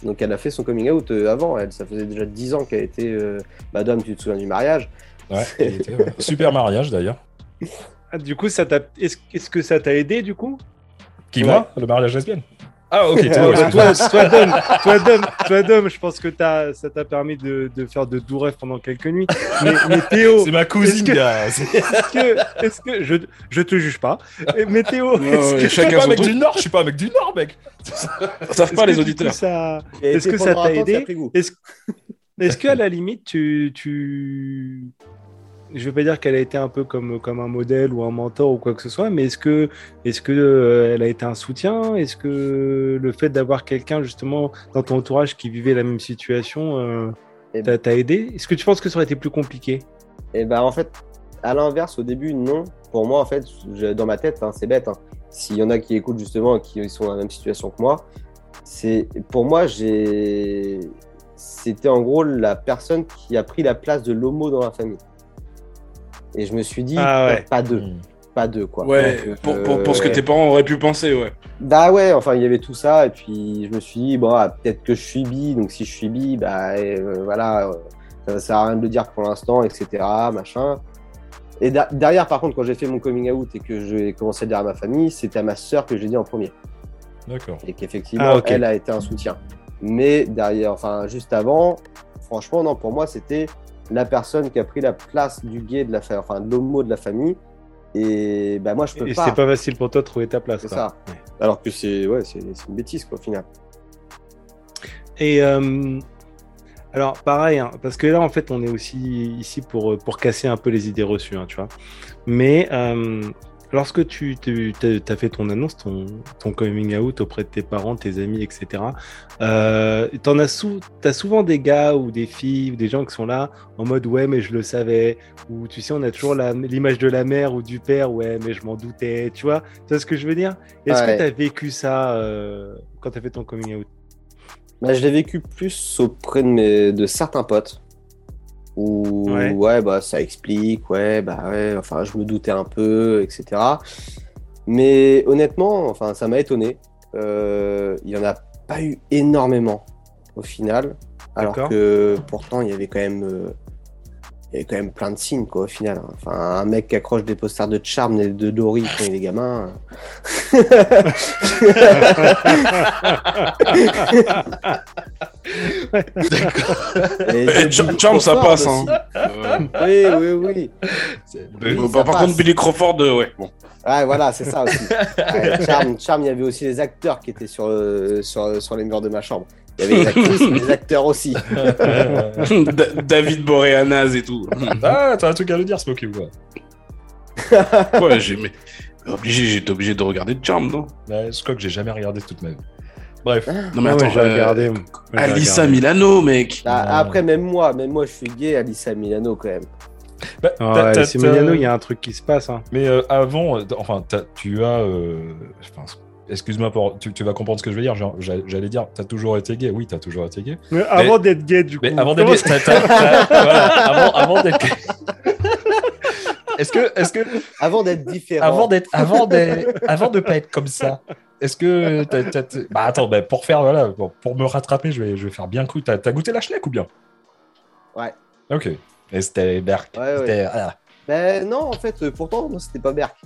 Donc elle a fait son coming out euh, avant. Elle, ça faisait déjà 10 ans qu'elle était. Euh... Madame, tu te souviens du mariage Ouais, il était, ouais. Super mariage d'ailleurs. Ah, du coup, ça t'a. Est-ce est-ce que ça t'a aidé, du coup? Qui, Ouais. moi? Le mariage lesbienne? Ah, ok. Toi, toi, toi, Dom, toi, Dom, toi, Dom, je pense que ça t'a permis de, de faire de doux rêves pendant quelques nuits. Mais, mais Théo, C'est ma cousine, Est-ce que- est-ce que, je, je te juge pas Mais Théo, ouais, que, Je suis pas son mec truc. du Nord, je suis pas un mec du Nord, mec. savent est-ce pas que, les auditeurs. Est-ce que ça t'a aidé. Est-ce est qu'à la limite, tu, tu... Je vais pas dire qu'elle a été un peu comme, comme un modèle ou un mentor ou quoi que ce soit, mais est-ce que, est-ce que euh, elle a été un soutien? Est-ce que le fait d'avoir quelqu'un justement dans ton entourage qui vivait la même situation euh, Eh t'a t'a aidé? Est-ce que tu penses que ça aurait été plus compliqué? Et bah en fait, à l'inverse, au début, non. Pour moi, en fait, je- dans ma tête, hein, c'est bête. hein. S'il y en a qui écoutent justement et qui sont dans la même situation que moi, c'est pour moi, j'ai, c'était en gros la personne qui a pris la place de l'homo dans la famille. Et je me suis dit, Ah ouais. pas deux, Hmm. pas deux quoi. Ouais, Donc, pour, pour, pour ce que euh, tes parents auraient pu penser, ouais. Bah ouais, enfin il y avait tout ça et puis je me suis dit bon ah, peut-être que je suis bi donc si je suis bi bah euh, voilà euh, ça sert à rien de le dire pour l'instant etc machin. Et derrière par contre quand j'ai fait mon coming out et que j'ai commencé à dire à ma famille c'était à ma sœur que j'ai dit en premier D'accord. et qu'effectivement Ah, elle a été un soutien. Mais derrière enfin juste avant franchement non pour moi c'était la personne qui a pris la place du gay de la fa- enfin de l'homo de la famille et bah moi je peux Et pas. c'est pas facile pour toi de trouver ta place. C'est ça. Alors que c'est ouais, c'est c'est une bêtise quoi, au final. Et euh, alors, pareil, hein, parce que là, en fait, on est aussi ici pour, euh, pour casser un peu les idées reçues, hein, tu vois. Mais euh, lorsque tu as fait ton annonce, ton, ton coming out auprès de tes parents, tes amis, etc., euh, tu as souvent des gars ou des filles ou des gens qui sont là en mode ouais, mais je le savais, ou tu sais, on a toujours l'image de la mère ou du père, ouais, mais je m'en doutais, tu vois, tu vois ce que je veux dire? Est-ce que tu as vécu ça euh, quand tu as fait ton coming out? Bah, Je l'ai vécu plus auprès de, mes, de certains potes où ouais. bah ça explique, ouais, bah ouais, enfin je me doutais un peu, etc. Mais honnêtement, enfin ça m'a étonné. Euh, il y en a pas eu énormément au final, alors que pourtant il y avait quand même euh, il y avait quand même plein de signes quoi au final. Hein. Enfin un mec qui accroche des posters de Charm et de Dory quand il est gamin. Charm, ça passe. Hein. Oui, oui, oui. par contre, Billy Crawford, euh, ouais. Bon. Ouais, voilà, c'est ça aussi. Charm, il y avait aussi les acteurs qui étaient sur, euh, sur, sur les murs de ma chambre. Il y avait des acteurs, des acteurs aussi. David Boreanaz et tout. ah, t'as un truc à le dire, Smokey, ou quoi Ouais, j'ai mais... obligé, j'étais obligé de regarder Charm, non? Bah, Je crois que j'ai jamais regardé toute ma vie. Bref. Non mais ah attends, j'ai euh, regardé. Alissa Milano, mec. Bah, après, même moi, même moi, je suis gay, Alissa Milano quand même. Bah, c'est Milano, il y a un truc qui se passe. Hein. Mais euh, avant, euh, enfin, tu as, excuse-moi, tu, tu, vas comprendre ce que je veux dire. J'allais dire, t'as toujours été gay. Oui, t'as toujours été gay. Mais avant d'être gay, du coup. Mais avant d'être gay, avant, avant d'être Est-ce que, est-ce que, avant d'être différent, avant d'être, avant de, avant de pas être comme ça, est-ce que, bah attends, bah, pour faire, voilà, pour me rattraper, je vais, je vais faire bien coup. T'as, as goûté la schneck ou bien? Ouais. Ok. Et c'était Berk. Ouais, ouais. Ben non, en fait, pourtant, c'était pas Berk.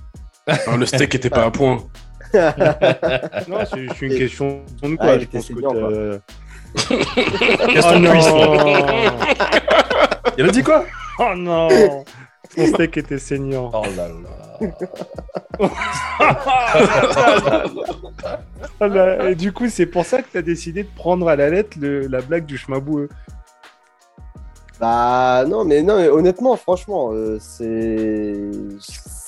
le steak était pas à point. Non, c'est une question de quoi. je pense que oh non Il a dit quoi? Oh non Son steak était saignant. Oh là là. Et du coup, c'est pour ça que tu as décidé de prendre à la lettre le, la blague du chemin boueux. Bah non, mais non, honnêtement, franchement, euh, c'est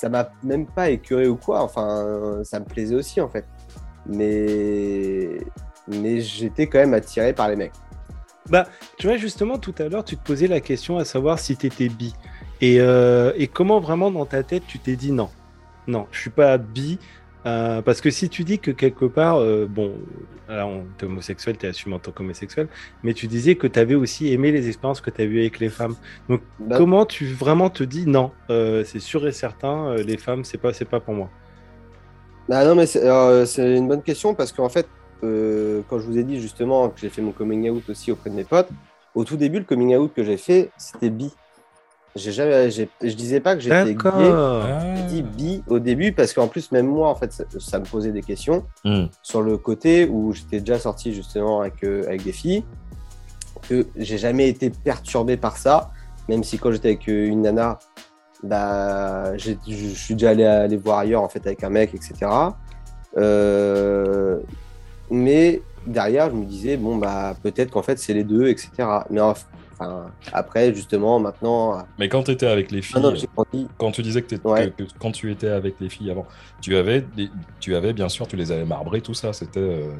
ça m'a même pas écœuré ou quoi. Enfin, ça me plaisait aussi en fait. Mais mais j'étais quand même attiré par les mecs. Bah, tu vois, justement, tout à l'heure, tu te posais la question à savoir si tu étais bi. Et, euh, et comment vraiment dans ta tête tu t'es dit non, non, je suis pas bi, euh, parce que si tu dis que quelque part, euh, bon, alors t'es homosexuel, t'es assumé en tant qu'homosexuel, mais tu disais que tu avais aussi aimé les expériences que tu as vues avec les femmes. Donc bah comment tu vraiment te dis non, euh, c'est sûr et certain, les femmes, c'est pas, c'est pas pour moi? Bah non, mais c'est une bonne question parce qu'en fait, quand je vous ai dit justement que j'ai fait mon coming out aussi auprès de mes potes, au tout début, le coming out que j'ai fait, c'était bi. J'ai jamais, je disais pas que j'étais gay. J'ai dit bi au début parce qu'en plus même moi en fait ça, me posait des questions hmm. sur le côté où j'étais déjà sorti justement avec euh, avec des filles que j'ai jamais été perturbé par ça même si quand j'étais avec euh, une nana bah je suis déjà allé aller voir ailleurs en fait avec un mec etc. Euh, mais derrière je me disais bon bah peut-être qu'en fait c'est les deux etc. Mais en, après, justement, maintenant. Mais quand tu étais avec les filles, quand tu disais que, quand tu étais avec les filles avant, tu avais, tu avais bien sûr, tu les avais marbrées, tout ça. C'était, euh,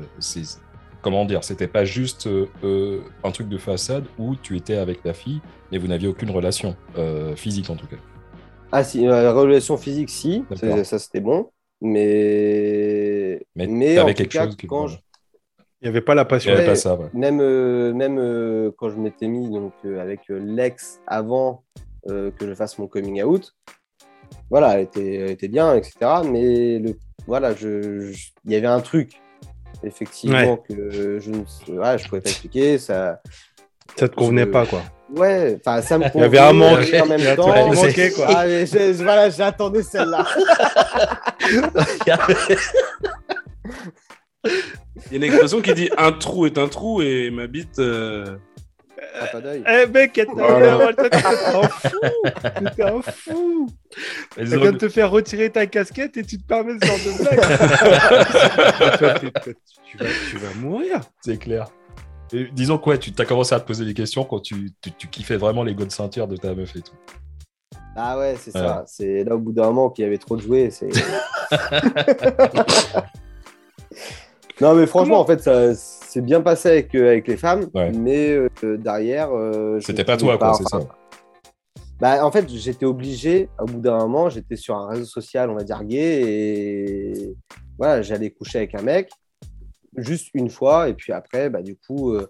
comment dire, c'était pas juste euh, un truc de façade où tu étais avec la fille, mais vous n'aviez aucune relation euh, physique en tout cas. Ah si, la relation physique, si, ça c'était bon, mais mais, avec quelque chose quand il n'y avait pas la passion. pas ça, Même, euh, même euh, quand je m'étais mis donc, euh, avec l'ex avant que je fasse mon coming out, voilà, elle était, était bien, etc. Mais le, voilà, je, il y avait un truc, effectivement, que je ne ouais, je pouvais pas expliquer. Ça, ça te convenait pas, quoi. Ouais, enfin, ça me convenait. Il y avait un manque. En même temps. quoi. Ah, voilà, j'attendais celle-là. Il y a une expression qui dit un trou est un trou et ma bite. Euh... Ah, pas d'œil. Eh mec, t'es un fou T'es un fou Elle vient de te faire retirer ta casquette et tu te permets ce genre de blague. tu, vas, tu vas mourir. C'est clair. Et disons quoi, tu as commencé à te poser des questions quand tu, tu, tu kiffais vraiment les de ceinture de ta meuf et tout. Ah ouais, c'est ça. C'est là au bout d'un moment qu'il y avait trop de jouets. C'est. Non, mais franchement, en fait, ça s'est bien passé avec, euh, avec les femmes, Ouais. mais euh, derrière. euh, C'était pas toi, quoi, c'est ça. Bah, en fait, j'étais obligé, au bout d'un moment, j'étais sur un réseau social, on va dire gay, et voilà, j'allais coucher avec un mec, juste une fois, et puis après, bah, du coup, euh,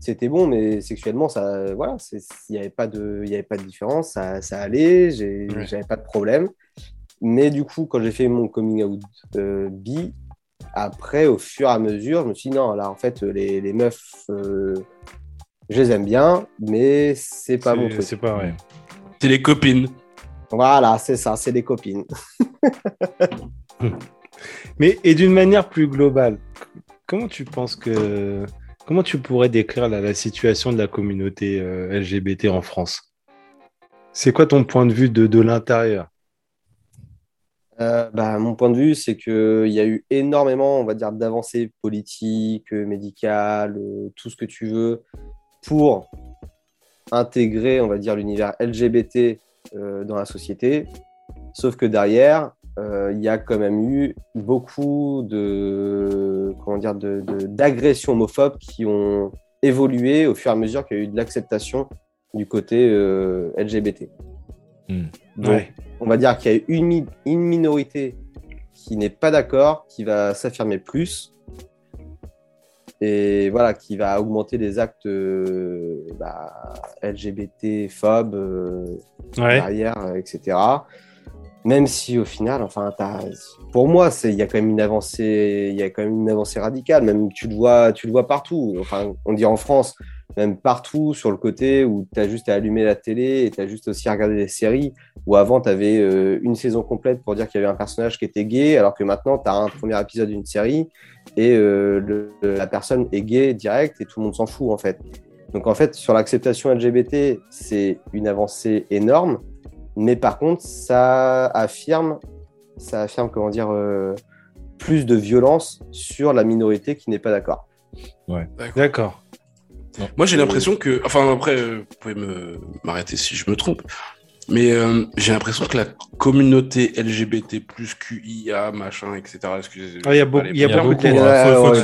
c'était bon, mais sexuellement, ça, voilà, c'est- il n'y avait, pas de- il y avait pas de différence, ça, ça allait, j'ai- Ouais. j'avais pas de problème. Mais du coup, quand j'ai fait mon coming out euh, bi, après, au fur et à mesure, je me suis dit, non, là, en fait, les, les meufs, euh, je les aime bien, mais c'est pas mon C'est- truc. C'est pas vrai. C'est les copines. Voilà, c'est ça, c'est des copines. Mais et d'une manière plus globale, comment tu penses que comment tu pourrais décrire la, la situation de la communauté euh, LGBT en France? C'est quoi ton point de vue de, de l'intérieur? Euh, bah, mon point de vue, c'est qu'il y a eu énormément, on va dire, d'avancées politiques, euh, médicales, euh, tout ce que tu veux, pour intégrer, on va dire, l'univers LGBT dans la société. Sauf que derrière, il y a quand même eu beaucoup de, comment dire, d'agressions homophobes qui ont évolué au fur et à mesure qu'il y a eu de l'acceptation du côté LGBT. Hmm. Donc, Ouais. on va dire qu'il y a une, mi- une minorité qui n'est pas d'accord, qui va s'affirmer plus, et voilà, qui va augmenter les actes euh, bah, LGBT-phobes euh, Ouais. derrière, euh, etc. Même si au final, enfin, pour moi, c'est il y a quand même une avancée, il y a quand même une avancée radicale. Même tu le vois, tu le vois partout. Enfin, on dit en France, même partout sur le côté où tu as juste à allumer la télé et tu as juste aussi à regarder des séries où avant tu avais une saison complète pour dire qu'il y avait un personnage qui était gay, alors que maintenant tu as un premier épisode d'une série et euh, le- la personne est gay direct et tout le monde s'en fout en fait. Donc en fait, sur l'acceptation LGBT, c'est une avancée énorme, mais par contre, ça affirme, ça affirme comment dire, euh, plus de violence sur la minorité qui n'est pas d'accord. D'accord. Moi, j'ai l'impression que. Enfin, après, euh, vous pouvez me- m'arrêter si je me trompe. Mais euh, j'ai l'impression que la communauté LGBT, QIA, machin, etc. Excusez Ah, il y a beaucoup- il y a beaucoup beaucoup. de Ouais, ouais,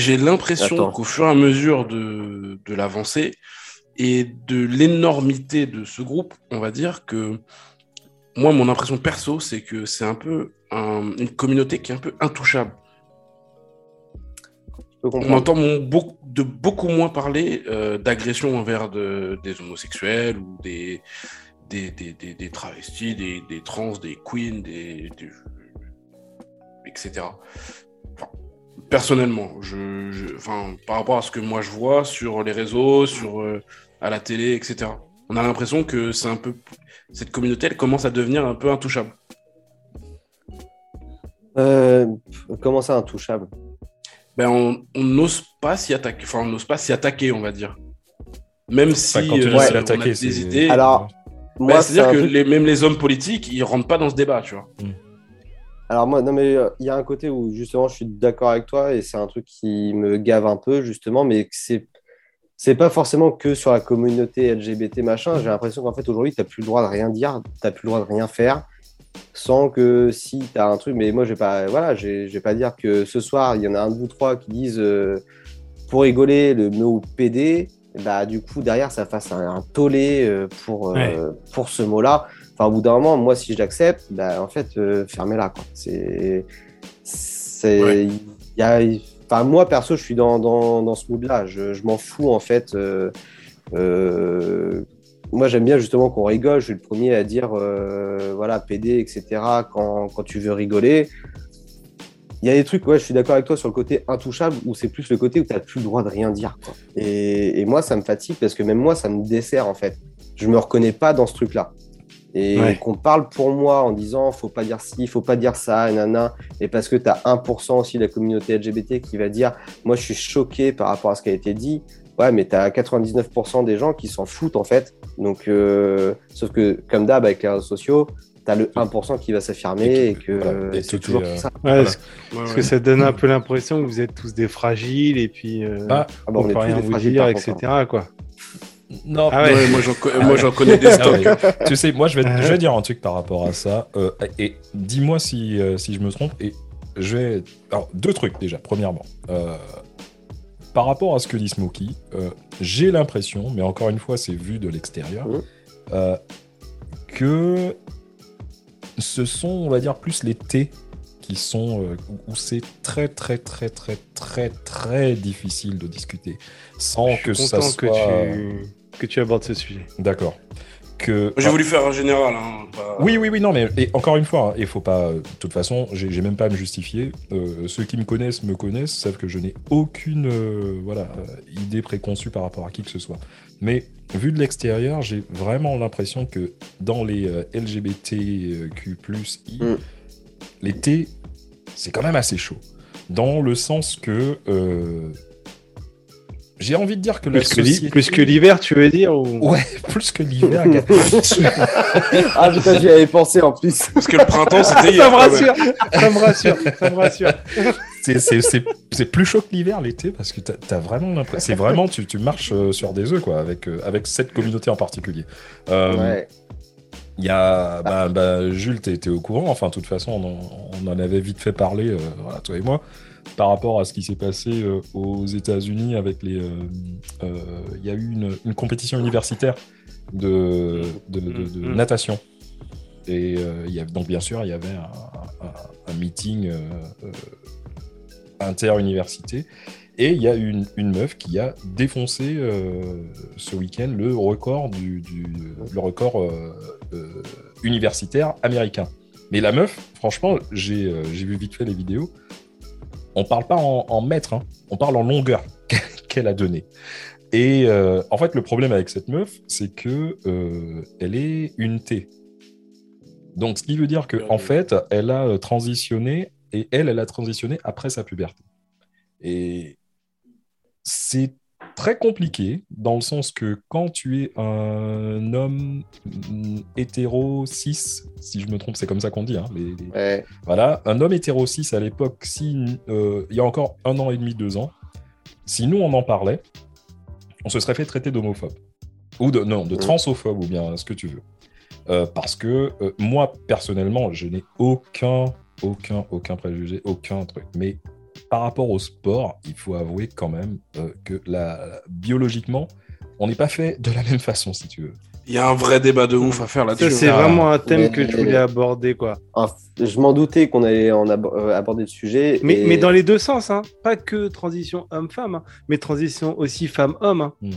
J'ai- l'impression qu'au fur et à mesure de, de l'avancée et de l'énormité de ce groupe, on va dire que moi, mon impression perso, c'est que c'est un peu un- une communauté qui est un peu intouchable. On entend mon- beaucoup- de beaucoup moins parler euh, d'agression envers de- des homosexuels ou des, des, des, des- des travestis, des, des trans, des queens, des, des- etc. Enfin, personnellement, je, je- enfin, par rapport à ce que moi je vois sur les réseaux, sur, euh, à la télé, etc. On a l'impression que c'est un peu cette communauté, elle commence à devenir un peu intouchable. Euh, comment ça, intouchable? Ben on n'ose pas s'y attaquer. Enfin, on n'ose pas s'y attaquer, on va dire. Même si Enfin, quand tu euh, on a attaquer, des c'est- idées. Alors, ben, moi, c'est c'est-à-dire que truc- les, même les hommes politiques, ils rentrent pas dans ce débat, tu vois. Alors moi, non mais euh, il y a un côté où justement je suis d'accord avec toi et c'est un truc qui me gave un peu justement, mais c'est c'est pas forcément que sur la communauté LGBT machin. J'ai l'impression qu'en fait aujourd'hui t'as plus le droit de rien dire, t'as plus le droit de rien faire, sans que si t'as un truc. Mais moi je vais pas, voilà, je vais je vais pas dire que ce soir il y en a un de vous trois qui disent euh, pour rigoler le mot PD. Bah du coup derrière ça fasse un, un tollé euh, pour euh, pour ce mot-là. Enfin, au bout d'un moment, moi, si je l'accepte, bah, en fait, fermez-la. quoi. C'est, c'est, Ouais. y a, enfin, moi, perso, je suis dans, dans, dans ce mood-là. Je, je m'en fous, en fait. euh, moi, j'aime bien justement qu'on rigole. Je suis le premier à dire, euh, voilà, PD, etc. Quand, quand tu veux rigoler. Il y a des trucs, ouais, je suis d'accord avec toi sur le côté intouchable, où c'est plus le côté où tu n'as plus le droit de rien dire. quoi. Et, et moi, ça me fatigue parce que même moi, ça me dessert, en fait. Je me reconnais pas dans ce truc-là. Et Ouais. qu'on parle pour moi en disant faut pas dire ci, faut pas dire ça, et nana, et parce que tu as 1% aussi de la communauté LGBT qui va dire moi je suis choqué par rapport à ce qui a été dit. Ouais, mais tu as 99% des gens qui s'en foutent en fait. Donc, euh, sauf que comme d'hab avec les réseaux sociaux, tu as le 1% qui va s'affirmer Et que voilà. euh, Et c'est toujours est, euh, ça. Ouais, Voilà. parce, parce que ça donne un peu l'impression que vous êtes tous des fragiles et puis euh, Ah, Ah bah, on on peut rien vous fragiles, dire, etc. hein. Quoi. Non, Ah ouais. Ouais, moi, j'en connais des Ah stocks. tu sais, moi, je vais, je vais dire un truc par rapport à ça. euh, et dis-moi si, euh, si je me trompe. Et je vais. Alors, deux trucs déjà. Premièrement, euh, par rapport à ce que dit Smokey, euh, j'ai l'impression, mais encore une fois, c'est vu de l'extérieur, euh, que ce sont, on va dire, plus les T qui sont euh, où- c'est très très très très très très difficile de discuter sans Je suis que ça soit que tu que tu abordes ce sujet. d'accord que J'ai voulu faire un général. Hein, pas- oui, oui, oui, non, mais et encore une fois, il faut pas. euh, De toute façon, j'ai même pas à me justifier. Euh, ceux qui me connaissent me connaissent, savent que je n'ai aucune euh, voilà idée préconçue par rapport à qui que ce soit. Mais vu de l'extérieur, j'ai vraiment l'impression que dans les euh, LGBTQ+, I, Mm. les T, c'est quand même assez chaud. Dans le sens que euh, j'ai envie de dire que la Plus que, l'hi- société... plus que l'hiver, tu veux dire ou... Ouais, plus que l'hiver. ah putain, j'y avais pensé en plus. Parce que le printemps, c'était hier. Ça me rassure, ça me rassure, ça me rassure. C'est- c'est- C'est c'est plus chaud que l'hiver l'été parce que t'as as vraiment l'impression. C'est vraiment, tu, tu marches euh, sur des œufs, quoi, avec, euh, avec cette communauté en particulier. Euh, Ouais. Il y a. Bah, bah, Jules, t'es au courant. Enfin, de toute façon, on en, on en avait vite fait parler, euh, voilà, toi et moi, par rapport à ce qui s'est passé euh, aux États-Unis avec les. euh, euh, Il y a eu une, une compétition universitaire de, de, de- de Mhm. natation. Et y a, donc, bien sûr, il y avait un, un- un meeting inter-université. Et il y a une, une meuf qui a défoncé euh, ce week-end le record, du, du- le record euh, euh, universitaire américain. Mais la meuf, franchement, j'ai j'ai vu vite fait les vidéos. On parle pas en, en mètres, hein, on parle en longueur qu'elle a donné. Et euh, en fait, le problème avec cette meuf, c'est que euh, elle est une T. Donc, ce qui veut dire que en fait, elle a euh, transitionné et elle, elle a transitionné après sa puberté. Et c'est très compliqué dans le sens que quand tu es un homme mm, hétéro cis, si je me trompe, c'est comme ça qu'on dit. hein, les- les- Ouais. voilà, un homme hétéro cis à l'époque, si euh, il y a encore un an et demi, deux ans, si nous on en parlait, on se serait fait traiter d'homophobe ou de non de transophobe ou bien ce que tu veux. Euh, parce que euh, moi personnellement, je n'ai aucun, aucun, aucun préjugé, aucun truc. Mais par rapport au sport, il faut avouer quand même euh, que la, biologiquement, on n'est pas fait de la même façon, si tu veux. Il y a un vrai débat de ouf à faire là-dessus. c'est Ah. vraiment un thème Mais- que je voulais aborder, quoi. En- Je m'en doutais qu'on allait en euh, aborder le sujet. Mais, et- mais dans les deux sens, hein. pas que transition homme-femme, hein, mais transition aussi femme-homme. hein. Hmm.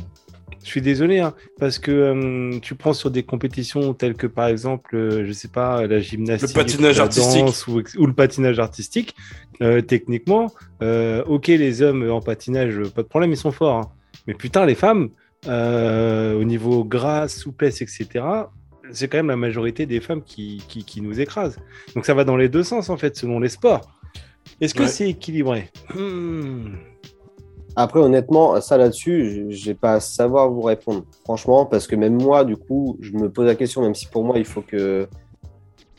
Je suis désolé, hein, parce que euh, tu prends sur des compétitions telles que par exemple, euh, je sais pas, la gymnastique, Le patinage la artistique. danse ou, ou le patinage artistique, euh, techniquement, euh, ok, les hommes en patinage, pas de problème, ils sont forts. hein. Mais putain, les femmes, au niveau grâce, souplesse, etc., c'est quand même la majorité des femmes qui, qui, qui nous écrasent. Donc ça va dans les deux sens, en fait, selon les sports. Est-ce que Ouais. c'est équilibré? Hmm. Après, honnêtement, ça là-dessus, je- j'ai pas à savoir vous répondre. Franchement, parce que même moi, du coup, je me pose la question, même si pour moi, il faut que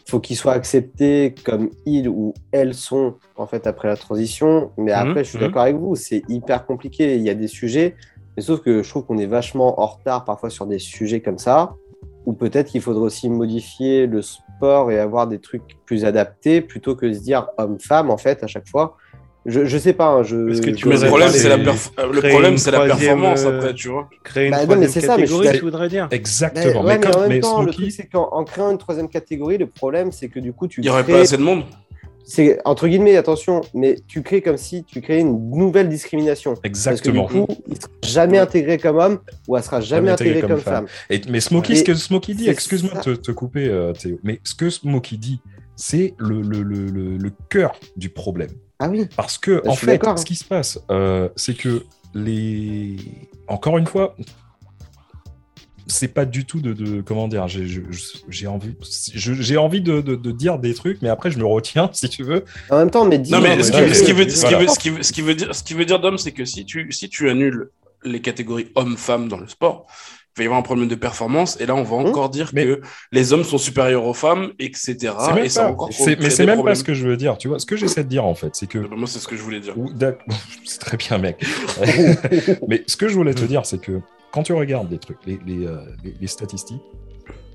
faut qu'ils soient acceptés comme ils ou elles sont en fait après la transition. Mais Mhm, après, je suis mhm. d'accord avec vous, c'est hyper compliqué. Il y a des sujets, mais sauf que je trouve qu'on est vachement en retard parfois sur des sujets comme ça, ou peut-être qu'il faudrait aussi modifier le sport et avoir des trucs plus adaptés plutôt que de se dire homme-femme en fait à chaque fois. Je, je sais pas, hein, je. Que tu le problème, c'est- c'est la, perf- le créer problème, une c'est la troisième, performance euh, après, tu vois. Créer une Bah non, mais troisième c'est ça, mais je catégorie, voudrais dire. Exactement. Mais, ouais, mais comme, en même mais temps, le truc, c'est qu'en en créant une troisième catégorie, le problème, c'est que du coup, tu Il n'y aurait crées- pas assez de monde. C'est entre guillemets, attention, mais tu crées comme si tu créais une nouvelle discrimination. Exactement. Parce que du coup, il sera jamais intégré comme homme ou elle sera jamais, Jamais intégré intégrée comme comme, femme. femme. Et, mais Smokey, ce que Smokey dit, excuse-moi de te, te couper, euh, Théo, mais ce que Smokey dit, c'est le, le, le, le, le cœur du problème. Ah oui. Parce que, Bah, en fait, d'accord, hein. ce qui se passe, euh, c'est que les. Encore une fois, c'est pas du tout de. de- comment dire J'ai envie, je- j'ai envie de, de, de dire des trucs, mais après, je me retiens, si tu veux. En même temps, mais dis Non, mais ce qui, ce veut, ce qui voilà. veut- ce qui veut- ce qui veut dire, ce qui veut dire, Dom, c'est que si tu, si tu annules les catégories hommes-femmes dans le sport, va y avoir un problème de performance. Et là, on va encore dire Mais- que les hommes sont supérieurs aux femmes, etc. Et ça pas- encore mais c'est même problèmes. pas ce que je veux dire. Tu vois, ce que j'essaie de dire, en fait, c'est que Moi, c'est ce que je voulais dire. C'est très bien, mec. Mais ce que je voulais te dire, c'est que quand tu regardes les trucs, les, les, euh, les- les statistiques,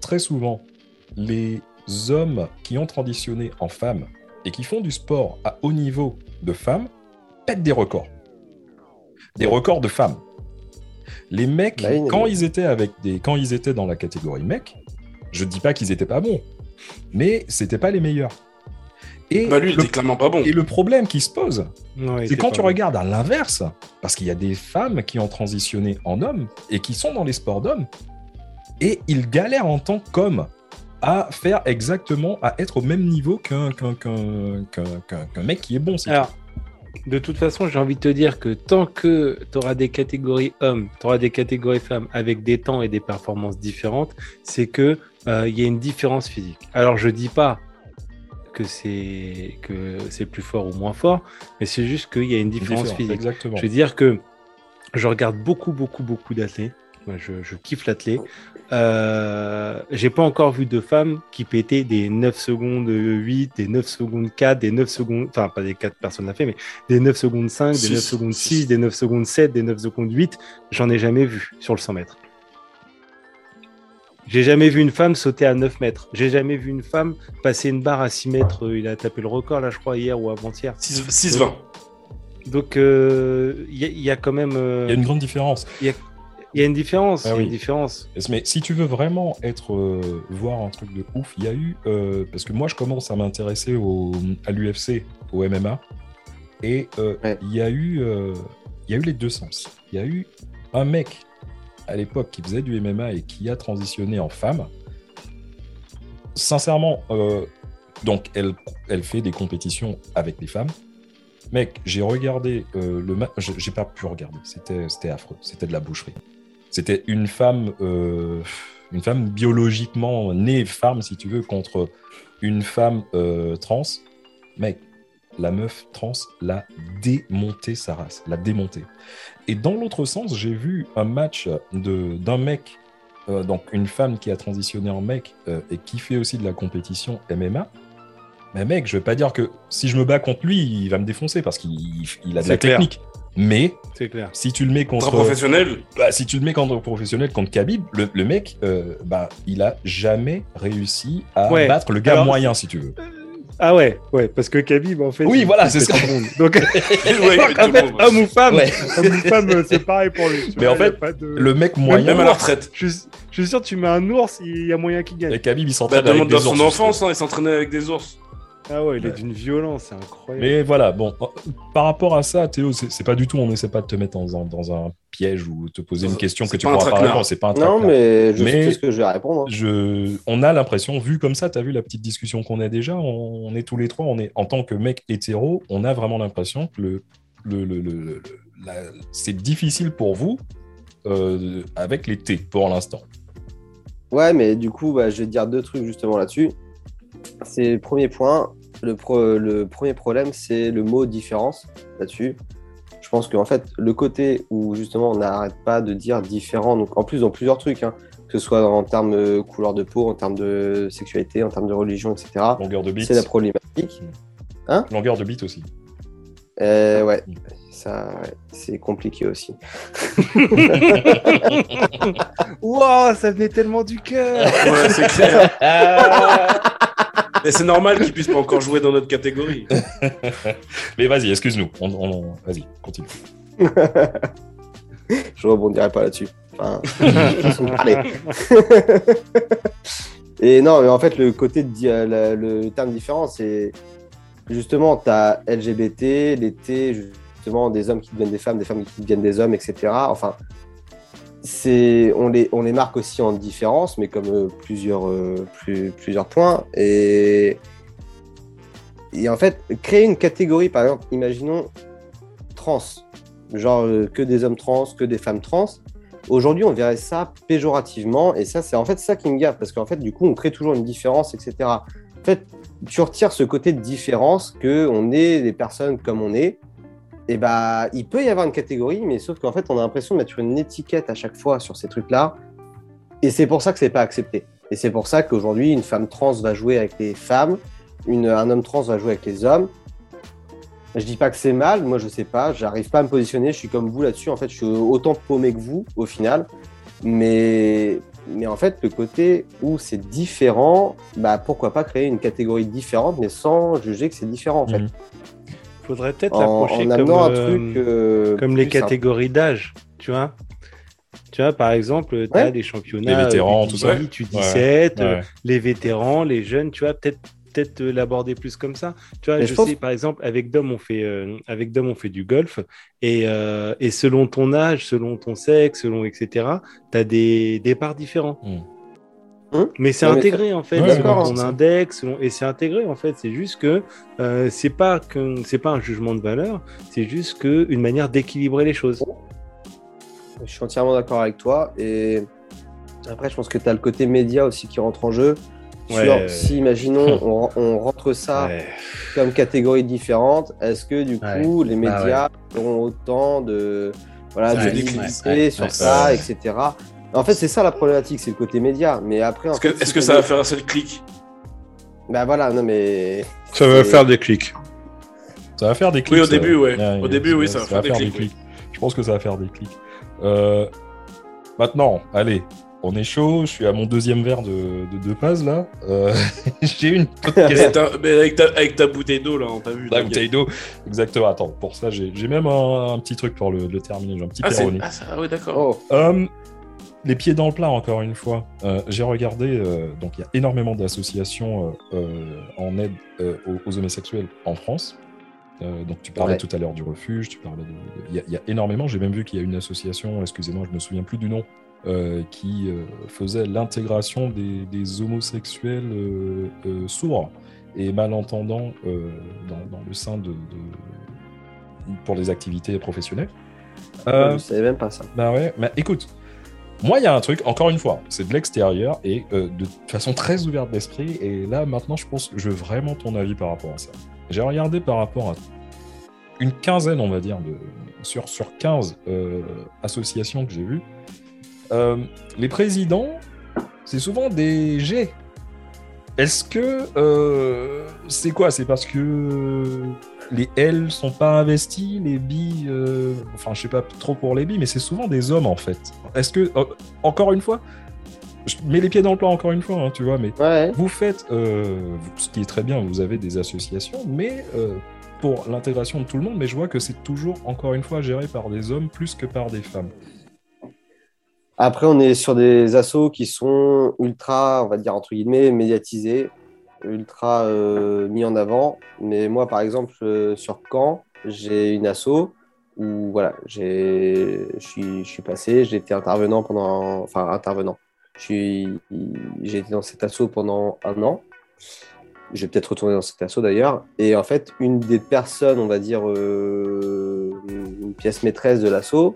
très souvent, les hommes qui ont transitionné en femmes et qui font du sport à haut niveau de femmes pètent des records. Des records de femmes. Les mecs, Bah, quand ils étaient avec des, quand ils étaient dans la catégorie mec, je dis pas qu'ils étaient pas bons, mais c'était pas les meilleurs. Et, Bah lui, il le, était clairement pas bon. et le problème qui se pose, c'est quand tu bon. regardes à l'inverse, parce qu'il y a des femmes qui ont transitionné en hommes et qui sont dans les sports d'hommes, et ils galèrent en tant qu'hommes à faire exactement, à être au même niveau qu'un qu'un qu'un- qu'un- qu'un- qu'un mec qui est bon. Alors, de toute façon, j'ai envie de te dire que tant que tu auras des catégories hommes, tu auras des catégories femmes avec des temps et des performances différentes, c'est que euh, il y a une différence physique. Alors, je dis pas que c'est que c'est plus fort ou moins fort, mais c'est juste qu'il y a une différence Différent, physique. Exactement. Je veux dire que je regarde beaucoup, beaucoup, beaucoup d'athlètes. Je, je kiffe l'athlète. Euh, j'ai pas encore vu de femmes qui pétaient des 9 secondes 8, des 9 secondes 4, des 9 secondes, enfin pas des 4 personnes l'a fait, mais des 9 secondes 5, des Six. 9 secondes 6, des 9 secondes 7, des 9 secondes 8. J'en ai jamais vu sur le 100 mètres. J'ai jamais vu une femme sauter à 9 mètres. J'ai jamais vu une femme passer une barre à 6 mètres. Euh, Il a tapé le record là, je crois, hier ou avant-hier. 6 6-20. Donc euh, il y, a- il y a quand même. euh, Il y a une grande différence. Il y a une différence. Ah il y a oui. une différence. Mais si tu veux vraiment être euh, voir un truc de ouf, il y a eu euh, parce que moi je commence à m'intéresser au, à l'UFC, au MMA, et euh, Ouais. il y a eu euh, il y a eu les deux sens. Il y a eu un mec à l'époque qui faisait du MMA et qui a transitionné en femme. Sincèrement, euh, donc elle elle fait des compétitions avec des femmes. Mec, j'ai regardé euh, le match, j'ai pas pu regarder, c'était c'était affreux, c'était de la boucherie. C'était une femme, euh, une femme biologiquement née femme, si tu veux, contre une femme euh, trans. Mec, la meuf trans l'a démonté sa race, l'a démonté. Et dans l'autre sens, j'ai vu un match d'un mec, euh, donc une femme qui a transitionné en mec euh, et qui fait aussi de la compétition MMA. Mais mec, je vais pas dire que si je me bats contre lui, il va me défoncer parce qu'il il a de la clair. Mais clair. si tu le mets Contre professionnel, bah, si tu le mets contre professionnel, contre Khabib, le, le mec, euh, bah, il a jamais réussi à Ouais. battre le gars Alors, moyen, si tu veux. Ah ouais, ouais, parce que Khabib, en fait. Oui, il- voilà, il c'est ça. tout le monde. Donc, Ouais, en fait, homme ou femme, Ouais. homme ou femme, euh, c'est pareil pour lui. Mais vois, en fait, de- Le mec même moyen, à la retraite. je, suis- je suis sûr, tu mets un ours, il y a moyen qu'il gagne. et Khabib, il Bah, s'entraîne avec demande des dans son ours, enfance, hein, il s'entraînait avec des ours. Ah ouais, il est d'une violence, c'est incroyable. Mais voilà, bon, par rapport à ça, Théo, c'est pas du tout, on essaie pas de te mettre dans un, dans un piège ou te poser une question que tu pourras pas répondre. C'est pas un Non, mais je Mais- sais ce que je vais répondre. hein. je, on a l'impression, vu comme ça, tu as vu la petite discussion qu'on a déjà, on, on est tous les trois, on est en tant que mec hétéro, on a vraiment l'impression que le, le, le- le- c'est difficile pour vous euh, avec les T pour l'instant. Ouais, mais du coup, bah, je vais te dire deux trucs justement là-dessus. C'est le premier point. Le, pro- le premier problème, c'est le mot différence là-dessus. Je pense qu'en fait, le côté où justement on n'arrête pas de dire différent, donc en plus dans plusieurs trucs, hein, que ce soit en termes de couleur de peau, en termes de sexualité, en termes de religion, etc., Longueur de bite. c'est la problématique. Longueur de bite aussi. Euh, ouais, ça, ouais, c'est compliqué aussi. Wow, ça venait tellement du cœur. Ouais, c'est clair. Mais c'est normal qu'il puisse pas encore jouer dans notre catégorie. Mais vas-y, excuse-nous. On, on- Vas-y, continue. Je rebondirai pas là-dessus. Enfin. Et non, mais en fait, le côté de euh, le terme différent, c'est justement, tu as LGBT, les T, justement, des hommes qui deviennent des femmes, des femmes qui deviennent des hommes, etc. Enfin, c'est on les, on les marque aussi en différence, mais comme euh, plusieurs, euh, plus- plusieurs points. Et, et en fait, créer une catégorie, par exemple, imaginons trans, genre euh, que des hommes trans, que des femmes trans. Aujourd'hui, on verrait ça péjorativement, et ça, c'est en fait ça qui me gaffe, parce qu'en fait, du coup, on crée toujours une différence, etc. En fait, tu retires ce côté de différence, que on est des personnes comme on est, et bah, il peut y avoir une catégorie, mais sauf qu'en fait, on a l'impression de mettre une étiquette à chaque fois sur ces trucs-là, et c'est pour ça que c'est pas accepté. Et c'est pour ça qu'aujourd'hui, une femme trans va jouer avec les femmes, un homme trans va jouer avec les hommes. Je dis pas que c'est mal, moi je sais pas, j'arrive pas à me positionner, je suis comme vous là-dessus, en fait je suis autant paumé que vous au final, mais, mais en fait le côté où c'est différent, bah pourquoi pas créer une catégorie différente mais sans juger que c'est différent en fait. Mhm. Faudrait peut-être l'approcher comme, un euh, truc euh, comme les catégories d'âge, tu vois. Tu vois, par exemple, tu as Ouais. des championnats. Les vétérans, euh, tout ça. U18, U17, euh, Ouais. les vétérans, les jeunes, tu vois, peut-être peut-être euh, l'aborder plus comme ça. Tu vois, Mais je, je pense- sais, par exemple, avec Dom, on fait, euh, avec Dom, on fait du golf, et, euh, et selon ton âge, selon ton sexe, selon etc., tu as des départs différents. Mm. Hum Mais c'est Ouais, mais intégré en fait, Ouais, d'accord, ton index, et c'est intégré en fait. C'est juste que euh, c'est pas que c'est pas un jugement de valeur, c'est juste que une manière d'équilibrer les choses. Je suis entièrement d'accord avec toi. Et après, je pense que tu as le côté média aussi qui rentre en jeu. Sur Ouais. si, imaginons, on, on rentre ça Ouais. comme catégorie différente, est-ce que du Ouais. coup, les Ah médias auront autant de, voilà, de. Ouais, sur ouais, ça, ouais. etc. En fait, c'est ça la problématique, c'est le côté média. Mais après, Est-ce que, fait, ça va faire assez de clics Bah voilà, non mais. Ça va faire des clics. Ça va faire des clics. Oui, au ça. début, ouais. Au début, oui, ça, ça va faire des clics, Je pense que ça va faire des clics. Euh, maintenant, allez, on est chaud. Je suis à mon deuxième verre de, de deux passes là. Euh, J'ai une question. mais avec, ta, avec ta bouteille d'eau, là, on t'a vu. La t'inquiète. bouteille d'eau. Exactement. Attends, pour ça, j'ai même un, un petit truc pour le, le terminer. J'ai un petit Ah, ah, ça, ah ouais, d'accord. Oh, Euh, les pieds dans le plat, encore une fois. Euh, J'ai regardé, euh, donc il y a énormément d'associations euh, en aide aux, aux homosexuels en France. Donc tu parlais Ouais. tout à l'heure du refuge, tu parlais de... Il y, a- il y a énormément, j'ai même vu qu'il y a une association, excusez-moi, je me souviens plus du nom, qui faisait l'intégration des, des homosexuels sourds et malentendants dans, dans le sein de, de- pour les activités professionnelles. Euh, je savais même pas ça. bah ouais, mais écoute, moi il y a un truc, encore une fois, c'est de l'extérieur et euh, de façon très ouverte d'esprit. Et là maintenant, je pense, je veux vraiment ton avis par rapport à ça. J'ai regardé par rapport à une quinzaine, on va dire, de, sur, sur 15 euh, associations que j'ai vues. Euh, les présidents, c'est souvent des G. Est-ce que c'est quoi? C'est parce que les L sont pas investis, les B, euh, enfin je sais pas trop pour les B, mais c'est souvent des hommes en fait. Est-ce que, euh, encore une fois, je mets les pieds dans le plat encore une fois, hein, tu vois, mais Ouais. vous faites, euh, ce qui est très bien, vous avez des associations, mais euh, pour l'intégration de tout le monde, mais je vois que c'est toujours, encore une fois, géré par des hommes plus que par des femmes. Après, on est sur des assos qui sont ultra, on va dire entre guillemets, médiatisés, ultra euh, mis en avant. Mais moi, par exemple, euh, sur Caen, j'ai une asso où voilà, je suis, passé, j'ai été intervenant pendant, enfin intervenant. J'ai été dans cet asso pendant un an. Je vais peut-être retourner dans cet asso d'ailleurs. Et en fait, une des personnes, on va dire, euh, une pièce maîtresse de l'asso,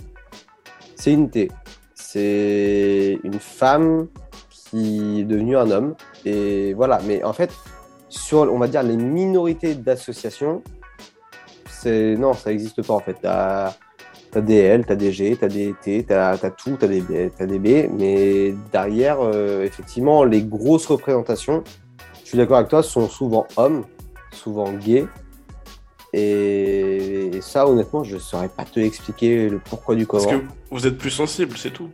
c'est une T c'est une femme qui est devenue un homme. Et voilà, mais en fait, sur, on va dire, les minorités d'associations, c'est non, ça n'existe pas en fait. Tu as, des L, tu as des G, tu as des T, tu as, tout, tu as, as, des B, mais derrière, euh, effectivement, les grosses représentations, je suis d'accord avec toi, sont souvent hommes, souvent gays. Et, et ça, honnêtement, je ne saurais pas te expliquer le pourquoi du comment. Parce que vous êtes plus sensible, c'est tout.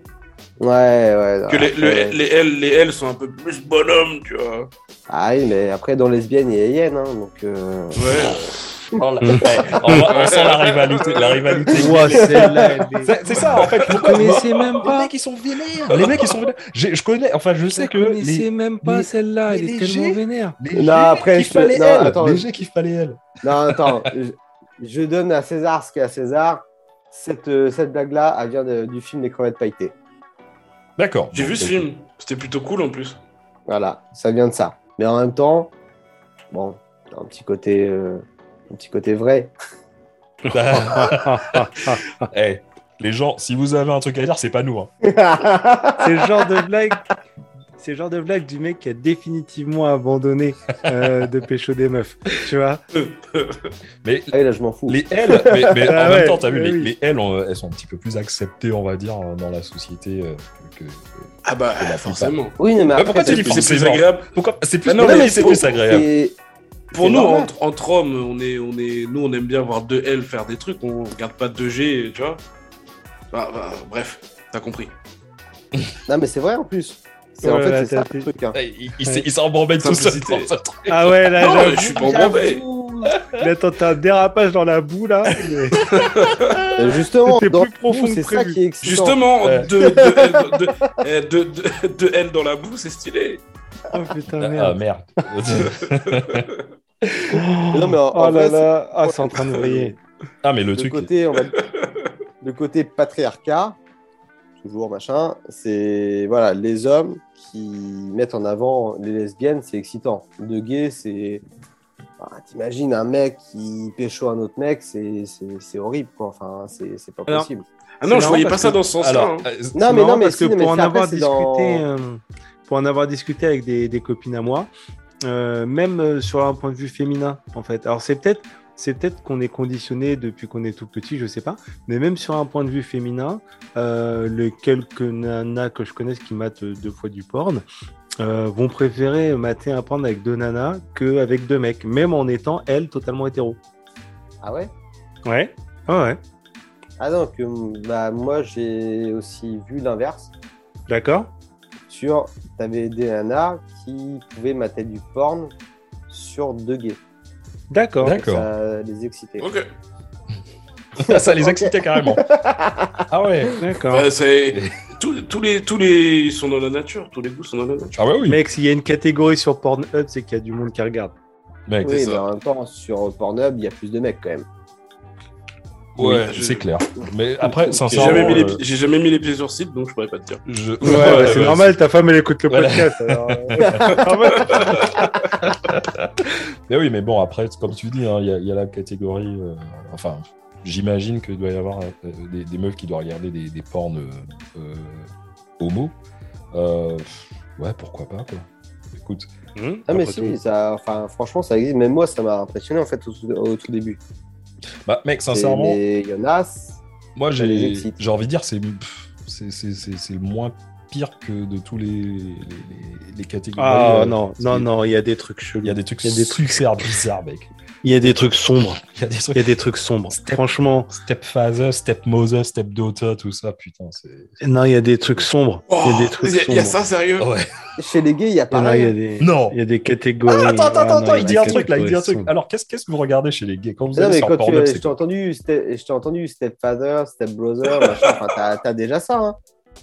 Ouais, ouais. Que les, après- le- les, L, les L sont un peu plus bonhommes, tu vois. Ah oui, mais après, dans lesbienne, il y a Yen, hein, donc... euh, Ouais. Oh, la- Ouais, on, va- on sent la rivalité. La rivalité. Elle C'est ça en fait. Vous connaissez même Les pas mecs ils sont vénères. Les mecs ils sont vénères. Je connais. Enfin je sais Vous que connaissez les, même pas les- celle-là, elle les est tellement vénère. les Non, après, je les non, L. attends, les G kiffent pas les L. Non, attends, je, je donne à César ce qu'est à César. Cette, euh, cette blague-là, elle vient de- du film Les crevettes pailletées. D'accord. J'ai vu ce ok. film. C'était plutôt cool en plus. Voilà, ça vient de ça. Mais en même temps, bon, un petit côté, euh, un petit côté vrai. Eh, les gens, si vous avez un truc à dire, c'est pas nous. hein. C'est le genre de blague. C'est le genre de blague du mec qui a définitivement abandonné euh, de pécho des meufs. Tu vois Mais Ah là, je m'en fous. les L, mais, mais Ah en ouais, même temps, t'as vu, oui, les, oui. les L, elles sont un petit peu plus acceptées, on va dire, dans la société euh, que. que- Ah bah, la forcément. Oui, mais Mais après, pourquoi tu dis C'est plus agréable. Pourquoi C'est plus, Ah non, mais mais c'est pour- plus agréable. c'est- Pour C'est nous, entre, entre hommes, on est, on est, nous, on aime bien voir deux L faire des trucs. On regarde pas deux G, tu vois. Bah, bah, bref, t'as compris. Non, mais c'est vrai en plus. C'est Ouais, en fait, là, c'est ça t'as- le truc. hein. Il, il s'est- il s'en embrouille tout seul. Simplicité. dans ce truc. Ah ouais, là, Non, je suis. Là, t'as un dérapage dans la boue, là. mais- Euh, Justement, plus profond c'est ça qui est excitant. Justement, Ouais. deux, deux, L, dans la boue, c'est stylé. Oh putain, Ah merde. merde. Non, mais en- Oh en là vrai, là, ah, c'est en train de vriller. ah, mais le le truc. côté, on va... le côté patriarcat, toujours machin, c'est voilà, les hommes qui mettent en avant les lesbiennes, c'est excitant. De gay, c'est. Ah, T'imagines un mec qui pécho un autre mec, c'est horrible, quoi. Enfin, c'est c'est pas Alors, possible. Ah non, je voyais pas ça que- dans ce sens-là. Alors, hein. euh, Non, mais non, mais parce si, que pour en avoir c'est discuté, dans- euh, pour en avoir discuté avec des, des copines à moi, euh, même sur un point de vue féminin, en fait. Alors c'est peut-être, c'est peut-être qu'on est conditionné depuis qu'on est tout petit, je sais pas. Mais même sur un point de vue féminin, euh, les quelques nanas que je connaisse qui matent deux fois du porn. euh, vont préférer mater un porn avec deux nanas qu'avec deux mecs, même en étant elles totalement hétéro. Ah ouais? Ouais. Ah ouais. Ah non, que bah, moi j'ai aussi vu l'inverse. D'accord. Sur, t'avais des nanas qui pouvaient mater du porn sur deux gays. D'accord. D'accord. Ça les excitait. Ok. ça les excitait carrément. Ah ouais. D'accord. Bah, c'est- tous, tous les, tous les sont dans la nature. Tous les goûts sont dans la nature. Ah ouais, oui. Mec, s'il y a une catégorie sur Pornhub, c'est qu'il y a du monde qui regarde. Mec, Oui, c'est mais ça. en même temps, sur Pornhub, il y a plus de mecs quand même. Ouais, je- c'est clair. Mais après, J'ai sincèrement. jamais, mis les, euh, pi- j'ai jamais mis les pieds sur site, donc je pourrais pas te dire. je- Ouais, c'est ouais, normal, ta femme elle écoute le Voilà. podcast. alors, euh, normal. Mais oui, mais bon, après, comme tu dis, hein, il y, a- il y a la catégorie. euh, enfin, j'imagine qu'il doit y avoir euh, des, des meufs qui doivent regarder des, des porns euh, euh, homo. Euh, ouais, pourquoi pas, quoi. Écoute. Hum, Ah, mais si, tout. ça, enfin, franchement, ça existe. Même moi, ça m'a impressionné en fait au tout début. Bah, mec, sincèrement, c- moi, les j'ai envie de dire, c'est le moins pire que de tous les, les, les- les catégories. Ah euh, non, non, non, il y a des trucs chelous. Il y a des trucs Il y a des trucs- super bizarres, mec. Il y a des trucs sombres. Il y a des trucs Il y a des trucs sombres. Step- Franchement, Stepfather, Stepmother, Stepdaughter, tout ça, putain, c'est. non, il y a des trucs sombres. Oh, il y a des trucs y a- il y a sombres. ça, sérieux Ouais. Chez les gays, il y a en a, il y a des, Non. il y a des catégories. Ah, attends, attends, Ah, non, attends, il dit un truc là, il dit un truc. sombres. Alors, qu'est-ce qu'est-ce que vous regardez chez les gays Quand vous Non, allez mais sur quand tu, je t'ai quoi entendu, Ste- je t'ai entendu Stepfather, Stepbrother, machin. Enfin, t'as t'as déjà ça. Hein.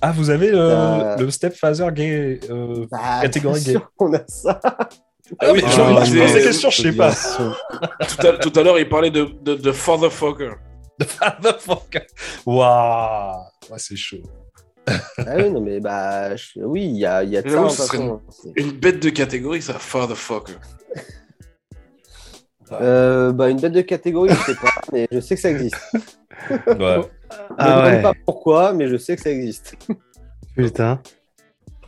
Ah, vous avez euh, T'as- le Stepfather gay euh, Bah, Catégorie gay. sûr qu'on a ça. Ah oui, Ah, de je pose la question, je sais pas. tout à, tout à l'heure, il parlait de, de, de Fatherfucker. Motherfucker. Waouh Ouais, c'est chaud. Ah oui, non, mais bah, je- oui, il y a, il y a de ça. De Une bête de catégorie, ça, Fatherfucker. Euh, bah, une bête de catégorie, je sais pas, mais je sais que ça existe. Ouais. je me Ah demande ouais, pas pourquoi, mais je sais que ça existe. putain.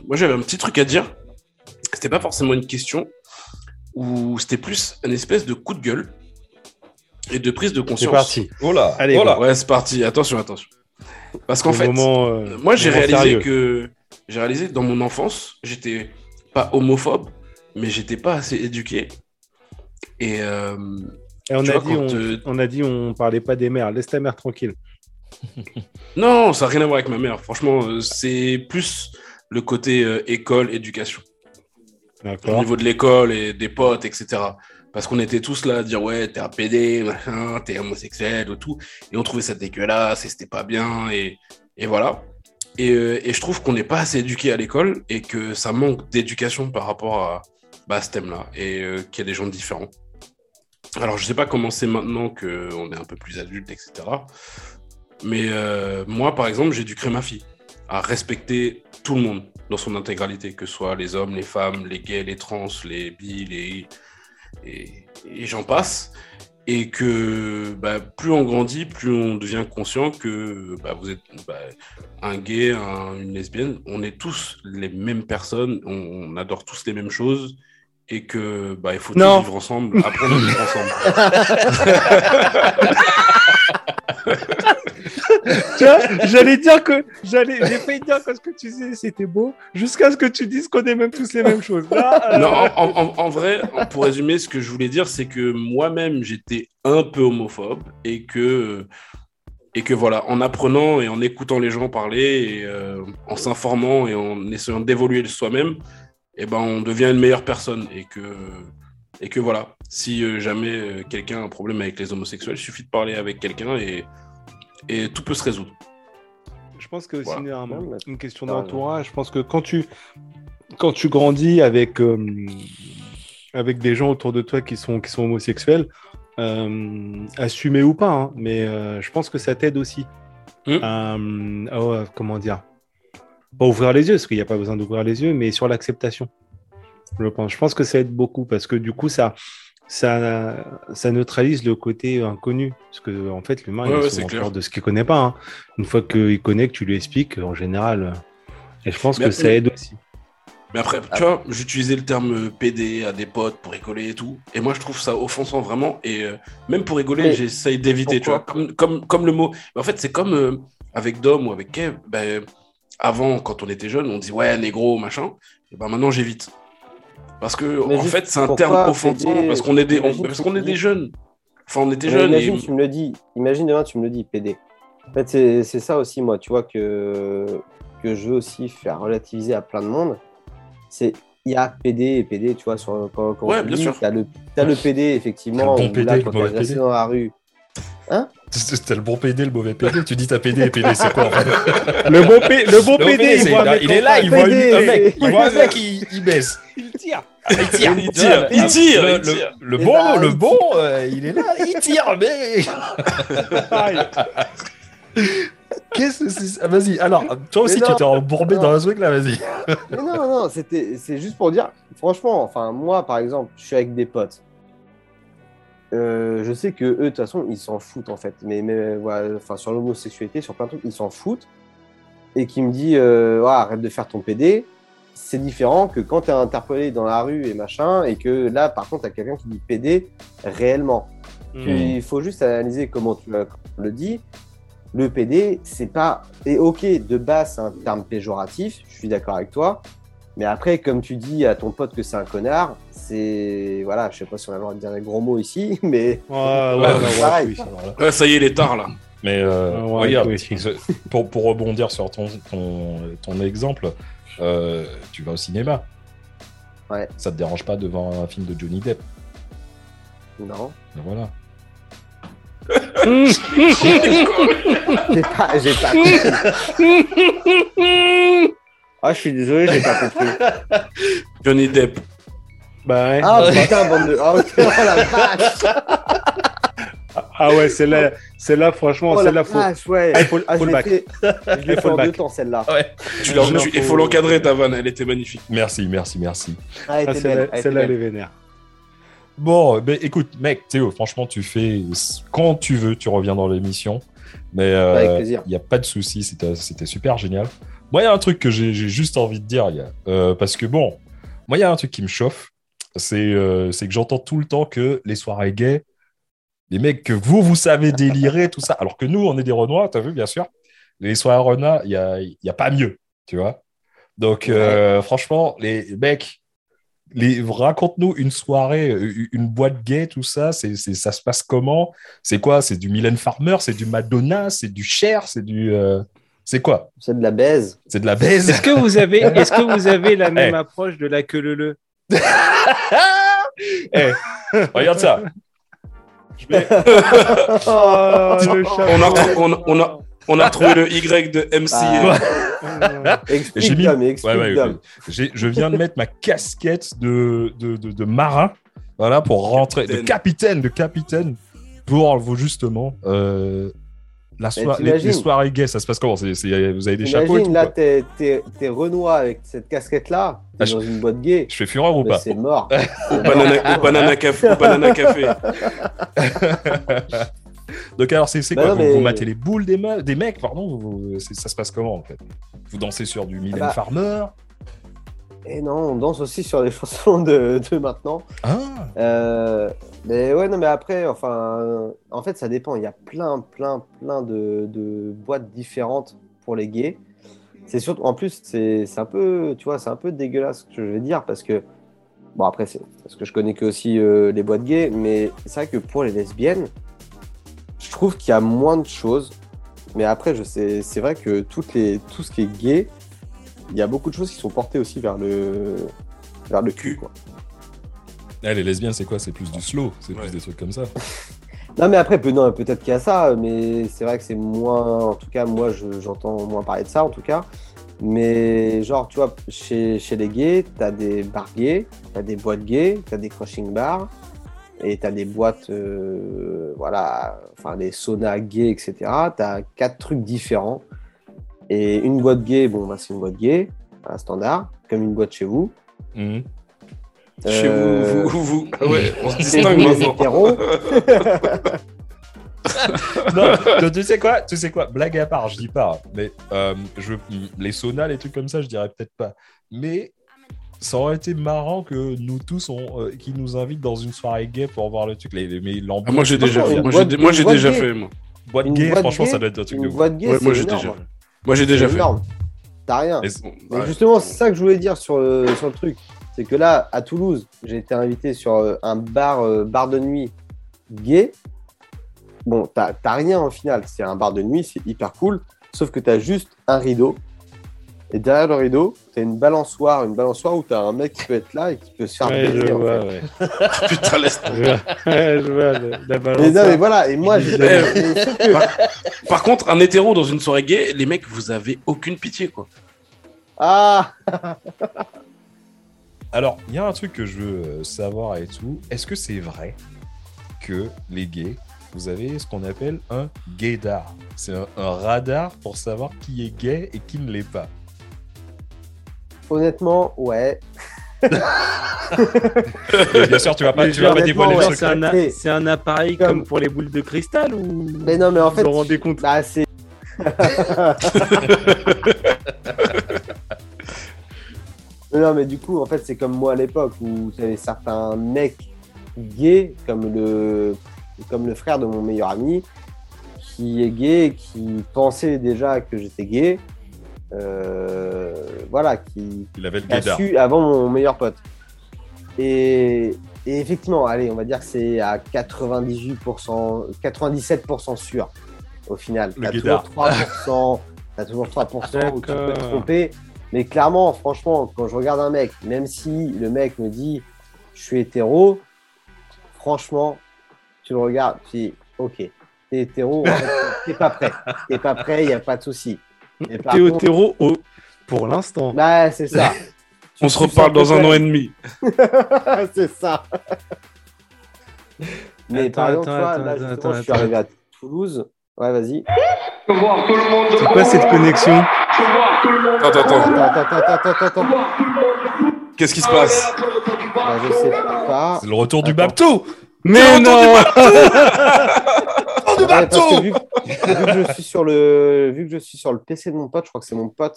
Moi, j'avais un petit truc à dire. C'était pas forcément une question, ou c'était plus un espèce de coup de gueule et de prise de C'est conscience. parti. Oh là Allez, oh là. Ouais, c'est parti. Attention, attention. Parce qu'en fait, moment, euh, moi, j'ai réalisé sérieux. que j'ai réalisé que dans mon enfance, j'étais pas homophobe, mais j'étais pas assez éduqué. Et euh, Et on a, vois, dit, on, euh, on a dit on parlait pas des mères. Laisse ta mère tranquille. non, ça n'a rien à voir avec ma mère. Franchement, euh, c'est plus le côté euh, école, éducation. Au niveau de l'école et des potes, etc. Parce qu'on était tous là à dire ouais, t'es un PD, machin, t'es homosexuel ou tout. Et on trouvait ça dégueulasse et c'était pas bien. Et, et voilà. Et, euh, et je trouve qu'on n'est pas assez éduqué à l'école et que ça manque d'éducation par rapport à, bah, ce thème-là et euh, qu'il y a des gens différents. Alors, je sais pas comment c'est maintenant qu'on est un peu plus adulte, etc. Mais euh, moi, par exemple, j'éduquerai ma fille à respecter tout le monde dans son intégralité, que ce soit les hommes, les femmes, les gays, les trans, les bi, les... Et, et j'en passe. Et que bah, plus on grandit, plus on devient conscient que bah, vous êtes bah, un gay, un- une lesbienne, on est tous les mêmes personnes, on, on adore tous les mêmes choses. Et que bah, il faut tous vivre ensemble, apprendre à vivre ensemble. tu vois, j'allais dire que j'allais, j'ai failli dire que ce que tu disais c'était beau, jusqu'à ce que tu dises qu'on est même tous les mêmes choses. Euh, Non, en, vrai, pour résumer, ce que je voulais dire, c'est que moi-même, j'étais un peu homophobe et que, et que voilà, en apprenant et en écoutant les gens parler et euh, en s'informant et en essayant d'évoluer soi-même, eh ben, on devient une meilleure personne et que, et que voilà, si euh, jamais quelqu'un a un problème avec les homosexuels, il suffit de parler avec quelqu'un et, et tout peut se résoudre. Je pense que Voilà. mais- une question d'entourage. Je pense que quand tu quand tu grandis avec euh, avec des gens autour de toi qui sont qui sont homosexuels, euh, assumés ou pas, hein, mais euh, je pense que ça t'aide aussi. À, à- à- comment dire? Pas ouvrir les yeux, parce qu'il n'y a pas besoin d'ouvrir les yeux, mais sur l'acceptation. Je pense. Je pense que ça aide beaucoup parce que du coup ça ça, ça neutralise le côté inconnu. Parce que, en fait, l'humain, Ouais, il ouais, de ce qu'il connaît pas. hein. Une fois qu'il connaît, que tu lui expliques, en général. euh, Et je pense Mais que après- ça aide aussi. Mais après, tu vois, j'utilisais le terme PD à des potes pour rigoler et tout. Et moi, je trouve ça offensant vraiment. Et euh, même pour rigoler, Mais j'essaye d'éviter, tu vois. Comme, comme, comme le mot. Mais en fait, c'est comme euh, avec Dom ou avec Kev. Ben, avant, quand on était jeune, on dit ouais, négro, machin. Et ben maintenant, j'évite. Parce que, Mais en fait, c'est un terme offensant. PD, parce qu'on est, des, on- parce qu'on est des jeunes. Enfin, on était jeunes. imagine, et- tu me le dis. Imagine demain, tu me le dis, PD. En fait, c'est c'est ça aussi, moi, tu vois, que, que je veux aussi faire relativiser à plein de monde. C'est il y a PD et PD, tu vois, sur, quand, quand Ouais, bien sûr. T'as le, t'as le PD, effectivement, Le bon PD, là, le quand t'es PD. dans la rue. C'était le bon PD, le mauvais PD. Tu dis t'as PD et PD, c'est quoi en fait? Le bon, P- le bon Le PD, PD, il, voit un mec il en est là, il voit un mec, il voit un mec, il, il baisse. il tire. Ah, il tire, Il tire, il tire, Le, il le- tire. le Et bon, le il bon, euh, il est là, il tire, mais qu'est-ce que c'est Vas-y, alors, toi aussi tu non, t'es embourbé non. dans un truc là, vas-y. Non, non, c'était, c'est juste pour dire, franchement, enfin, moi, par exemple, je suis avec des potes. Euh, je sais que eux, de toute façon, ils s'en foutent, en fait. Mais, mais voilà, enfin, sur l'homosexualité, sur plein de trucs, ils s'en foutent. Et qui me dit, euh, Ouais, arrête de faire ton PD. C'est différent que quand tu es interpellé dans la rue et machin, et que là, par contre, tu as quelqu'un qui dit PD réellement. Puis, il faut juste analyser comment tu l'as- le dis. Le PD, c'est pas. Et ok, de base, c'est un terme péjoratif, je suis d'accord avec toi. Mais après, comme tu dis à ton pote que c'est un connard, c'est. Voilà, je sais pas si on a le droit de dire des gros mots ici, mais. Ouais, ouais, Ouais, ouais, pareil. oui. Alors là. Ouais, ça y est, il est tard là. Mais euh, ouais, regarde, oui. pour, pour rebondir sur ton, ton, ton exemple, euh, tu vas au cinéma. Ouais. Ça te dérange pas devant un film de Johnny Depp. Non. Ben voilà. J'ai pas. J'ai pas Ah, je suis désolé, j'ai pas compris. Johnny Depp. Bah ouais. Ah putain, bande de. Ah, ok, oh la vache Ah ouais, celle-là, celle-là franchement, Oh la celle-là, faut... ouais. Ah, faut, Ah, le l'ai back. fait, je l'ai fait en deux back. temps, celle-là. Il faut- faut l'encadrer, ta vanne. Elle était magnifique. Merci, merci, merci. Ah, Ah, celle-là, elle est vénère. Bon, ben écoute, mec, Théo, franchement, tu fais quand tu veux, tu reviens dans l'émission. Mais euh, il n'y a pas de souci, c'était c'était super génial. Moi, il y a un truc que j'ai juste envie de dire, il y a- euh, parce que bon, moi, il y a un truc qui me chauffe, c'est euh, c'est que j'entends tout le temps que les soirées gays, les mecs que vous, vous savez délirer, tout ça, alors que nous, on est des Renois, t'as vu, bien sûr. Les soirées Renois, il n'y a, y a pas mieux, tu vois. Donc, euh, franchement, les mecs, les, raconte-nous une soirée, euh, une boîte gay, tout ça, c'est, c'est- ça se passe comment? C'est quoi? C'est du Mylène Farmer, c'est du Madonna, c'est du Cher, c'est du. euh, c'est quoi? C'est de la baise. C'est de la baise Est-ce que vous avez, est-ce que vous avez la même approche de la queue le le Eh, Regarde ça Oh. On a, retrou- on, on a, on a retrouvé le Y de MCA. Ah. Explique, mis- Dom, explique, Ouais, ouais, Dom. ouais. J'ai- Je viens de mettre ma casquette de, de, de, de marin, voilà, pour rentrer, de Capitaine. capitaine, de capitaine, pour vous justement. euh, la soir- les, soirées gays, ça se passe comment? Vous avez des chapeaux et tout, là, t'es, t'es Renoir avec cette casquette-là, Ah, je- dans une boîte gay. Je fais fureur ou pas? c'est mort. Au banana, au banana café. Au banana café. Donc alors c'est Bah quoi? non, vous, mais- vous matez les boules des, me- des mecs, pardon? Vous- Ça se passe comment en fait? Vous dansez sur du Mylène bah. Farmer? Et non, on danse aussi sur les chansons de, de maintenant. Ah Euh, Mais ouais, non, mais après, enfin, en fait, ça dépend. Il y a plein, plein, plein de, boîtes différentes pour les gays. C'est surtout, en plus, c'est c'est un peu, tu vois, c'est un peu dégueulasse ce que je vais dire parce que, bon, après, c'est parce que je connais que aussi euh, les boîtes gays, mais c'est vrai que pour les lesbiennes, je trouve qu'il y a moins de choses. Mais après, je sais, c'est vrai que toutes les, tout ce qui est gay, il y a beaucoup de choses qui sont portées aussi vers le, vers le cul, quoi. Eh, les lesbiennes, c'est quoi? C'est plus du slow, c'est Ouais. plus des trucs comme ça. Non, mais après, peut- peut-être qu'il y a ça, mais c'est vrai que c'est moins. En tout cas, moi, je- j'entends moins parler de ça, en tout cas. Mais, genre, tu vois, chez, chez les gays, t'as des bars gays, t'as des boîtes gays, t'as des crushing bars, et t'as des boîtes, euh, voilà, enfin, des saunas gays, etc. T'as quatre trucs différents. Et une boîte gay, bon, bah, c'est une boîte gay, voilà, standard, comme une boîte chez vous. Mhm. Chez Euh, vous, vous, vous. Ah ouais, on se distingue maintenant. non, tu- tu sais quoi Tu sais quoi Blague à part, je dis pas. Mais euh, je, les saunas, les trucs comme ça, je dirais peut-être pas. Mais ça aurait été marrant que nous tous, on, euh, qui nous invitent dans une soirée gay pour voir le truc. Les, les, mais l'ambiance- Ah, moi j'ai déjà fait. Moi j'ai boîte- moi, déjà gay. fait. Moi, boîte gay, boîte franchement, gay, ça doit être un truc de ouf. boîte gay, Ouais, moi, j'ai déjà fait. Moi j'ai déjà fait. T'as rien. Mais- Mais Ouais. justement, c'est ça que je voulais dire sur le, sur le truc. C'est que là, à Toulouse, j'ai été invité sur euh, un bar, euh, bar de nuit gay. Bon, t'as t'as rien au final. C'est un bar de nuit, c'est hyper cool. Sauf que t'as juste un rideau. Et derrière le rideau, t'as une balançoire. Une balançoire où t'as un mec qui peut être là et qui peut se faire Ouais, baiser, je en vois, fait. ouais. Putain, laisse. Je vois, Ouais, je vois le- la Mais balance. non, mais voilà. Et moi, j'ai. Eh, que- Par contre, un hétéro dans une soirée gay, les mecs, vous avez aucune pitié quoi. Ah Alors, il y a un truc que je veux euh, savoir et tout. Est-ce que c'est vrai que les gays, vous avez ce qu'on appelle un gaydar? C'est un, un radar pour savoir qui est gay et qui ne l'est pas. Honnêtement, ouais. Bien sûr, tu vas pas, Mais tu vas pas dévoiler ouais, le C'est un, Mais- c'est un appareil Comme- comme... pour les boules de cristal ou Mais non, mais en Vous fait. vous rendez compte? Bah, c'est. Non, mais du coup, en fait, c'est comme moi à l'époque où tu avais certains mecs gays, comme le, comme le frère de mon meilleur ami, qui est gay, qui pensait déjà que j'étais gay. Euh, voilà, qui, Il avait le a su avant mon meilleur pote. Et, et effectivement, allez, on va dire que c'est à 98%, 97% sûr au final. T'as toujours 3%, t'as toujours 3% où tu peux te tromper. Mais clairement, franchement, quand je regarde un mec, même si le mec me dit je suis hétéro, franchement, tu le regardes, tu dis ok, t'es hétéro, en fait, t'es pas prêt. T'es pas prêt, il n'y a pas de souci. T'es contre- hétéro au- pour l'instant. Bah, c'est ça. On se reparle dans un an et demi. c'est ça. Mais Attends, par exemple, attends, tu vois, attends, là, justement, je suis attends, arrivé à Toulouse. Ouais, vas-y. C'est quoi cette connexion? Attends, attends, attends. Attends, attends, attends, attends, attends. Qu'est-ce qui se passe Bah, je sais pas. C'est le retour du Attends. Babto Mais non du Ouais, parce que Babto vu, vu que je suis sur le, vu que je suis sur le PC de mon pote, je crois que c'est mon pote.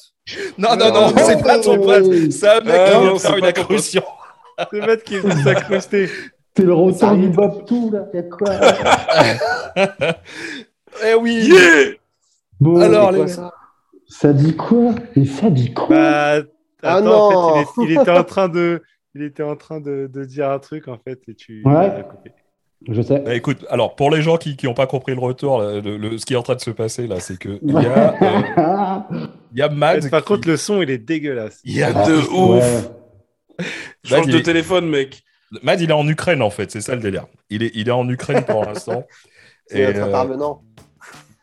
Non, non, non, Non, c'est pas ton pote C'est un mec Ah, qui vient non, de c'est faire une accrotion C'est Matt qui est s'incruster. C'est le retour du tout là, y'a quoi Eh oui Yeah Bon, Alors, quoi les- ça ça dit quoi? Et ça dit quoi? Bah, Ah attends, non. en fait, il, est- il était en train de, il était en train de, de dire un truc en fait et tu. Ouais. coupé. Je sais. Bah, écoute, alors pour les gens qui n'ont pas compris le retour, là, le- le- ce qui est en train de se passer là, c'est que il y a, euh, il y a Mad. Par qui- contre, le son il est dégueulasse. il y a- De ouf Ouais. Change Mad, de il est- téléphone, mec. Mad, il est en Ukraine en fait, c'est ça le délire. Il est, il est en Ukraine pour l'instant. C'est Et, notre euh, intervenant.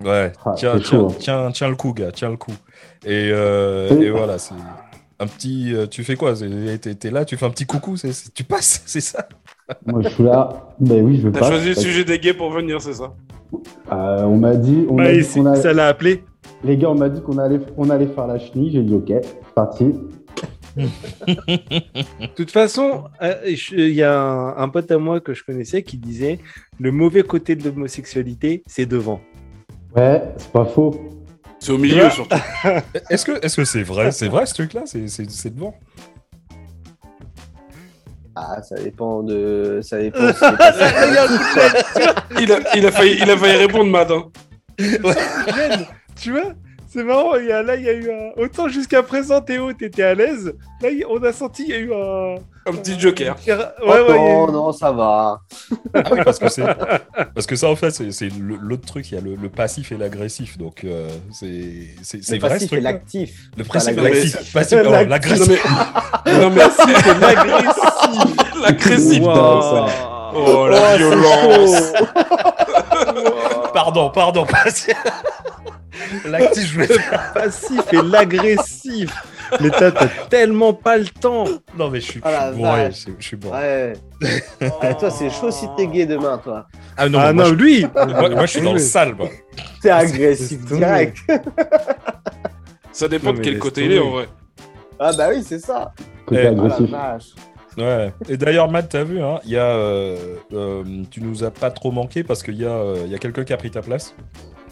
Ouais, Ah, tiens, c'est tiens, chaud, hein. tiens, tiens le coup, gars, tiens le coup. Et, euh, et voilà, c'est un petit. euh, tu fais quoi? T'es là, tu fais un petit coucou, c'est- c'est- tu passes, c'est ça? Moi, je suis là. Ben oui, je veux T'as pas. choisi le sujet des gays pour venir, c'est ça? Euh, on m'a dit, on Bah, dit c'est- qu'on allait- Ça l'a appelé. les gars, on m'a dit qu'on allait, on allait faire la chenille. J'ai dit ok, c'est parti. De toute façon, euh, il y a un, un pote à moi que je connaissais qui disait le mauvais côté de l'homosexualité, c'est devant. Ouais, c'est pas faux. C'est au milieu, surtout. Est-ce que est-ce que c'est vrai C'est vrai ce truc-là? C'est c'est- c'est devant Ah, ça dépend de. Ça dépend. si Il a, il a failli, il a failli répondre, Matt. hein. Tu vois? C'est marrant, il y a, là il y a eu un... Autant jusqu'à présent Théo t'étais à l'aise, là on a senti il y a eu un... Un petit joker. Ouais, Oh, ouais, non, eu- non, ça va. Ah oui, parce que c'est parce que ça en fait c'est l'autre truc, il y a le, le passif et l'agressif, donc euh, c'est c'est c'est Le vrai ce passif et l'actif. Le principe passif, oh, L'actif. Non l'agressif. mais, non, mais C'est l'agressif l'agressif. Wow. Oh la violence. Pardon, pardon, passif. L'actif, je voulais Le passif et l'agressif Mais t'as tellement pas le temps Non mais je suis, Oh la je suis bourré, vache. je, suis- je suis bourré. Ouais. Ouais, toi, c'est chaud si t'es gay demain, toi. Ah non, Ah moi, non, je, lui moi, moi, je suis dans le sale, moi. T'es agressif direct. Ça dépend Non, de quel côté il est en vrai. Ah bah oui, c'est ça. Côté Eh, Oh la agressif. vache. Ouais. Et d'ailleurs, Matt, t'as vu, hein, il y a, euh, euh, tu nous as pas trop manqué parce qu'il y a, euh, il y a quelqu'un qui a pris ta place.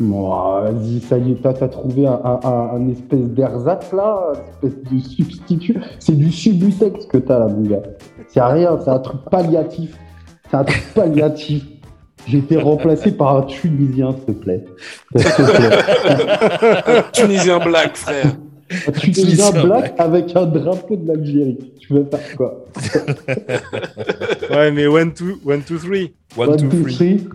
Bon, vas-y, ça y est, t'as t'as trouvé un, un- un- un espèce d'ersatz là, un espèce de substitut. C'est du subutex que t'as là, mon gars. C'est rien, c'est un truc palliatif. C'est un truc palliatif. J'ai été remplacé par un Tunisien, s'il te plaît. S'il te plaît. Tunisien black, frère. Un Tunisien Tunisien black avec un drapeau de l'Algérie. Tu veux faire quoi? Ouais, mais one, two, one, two, three. One, two, three. three.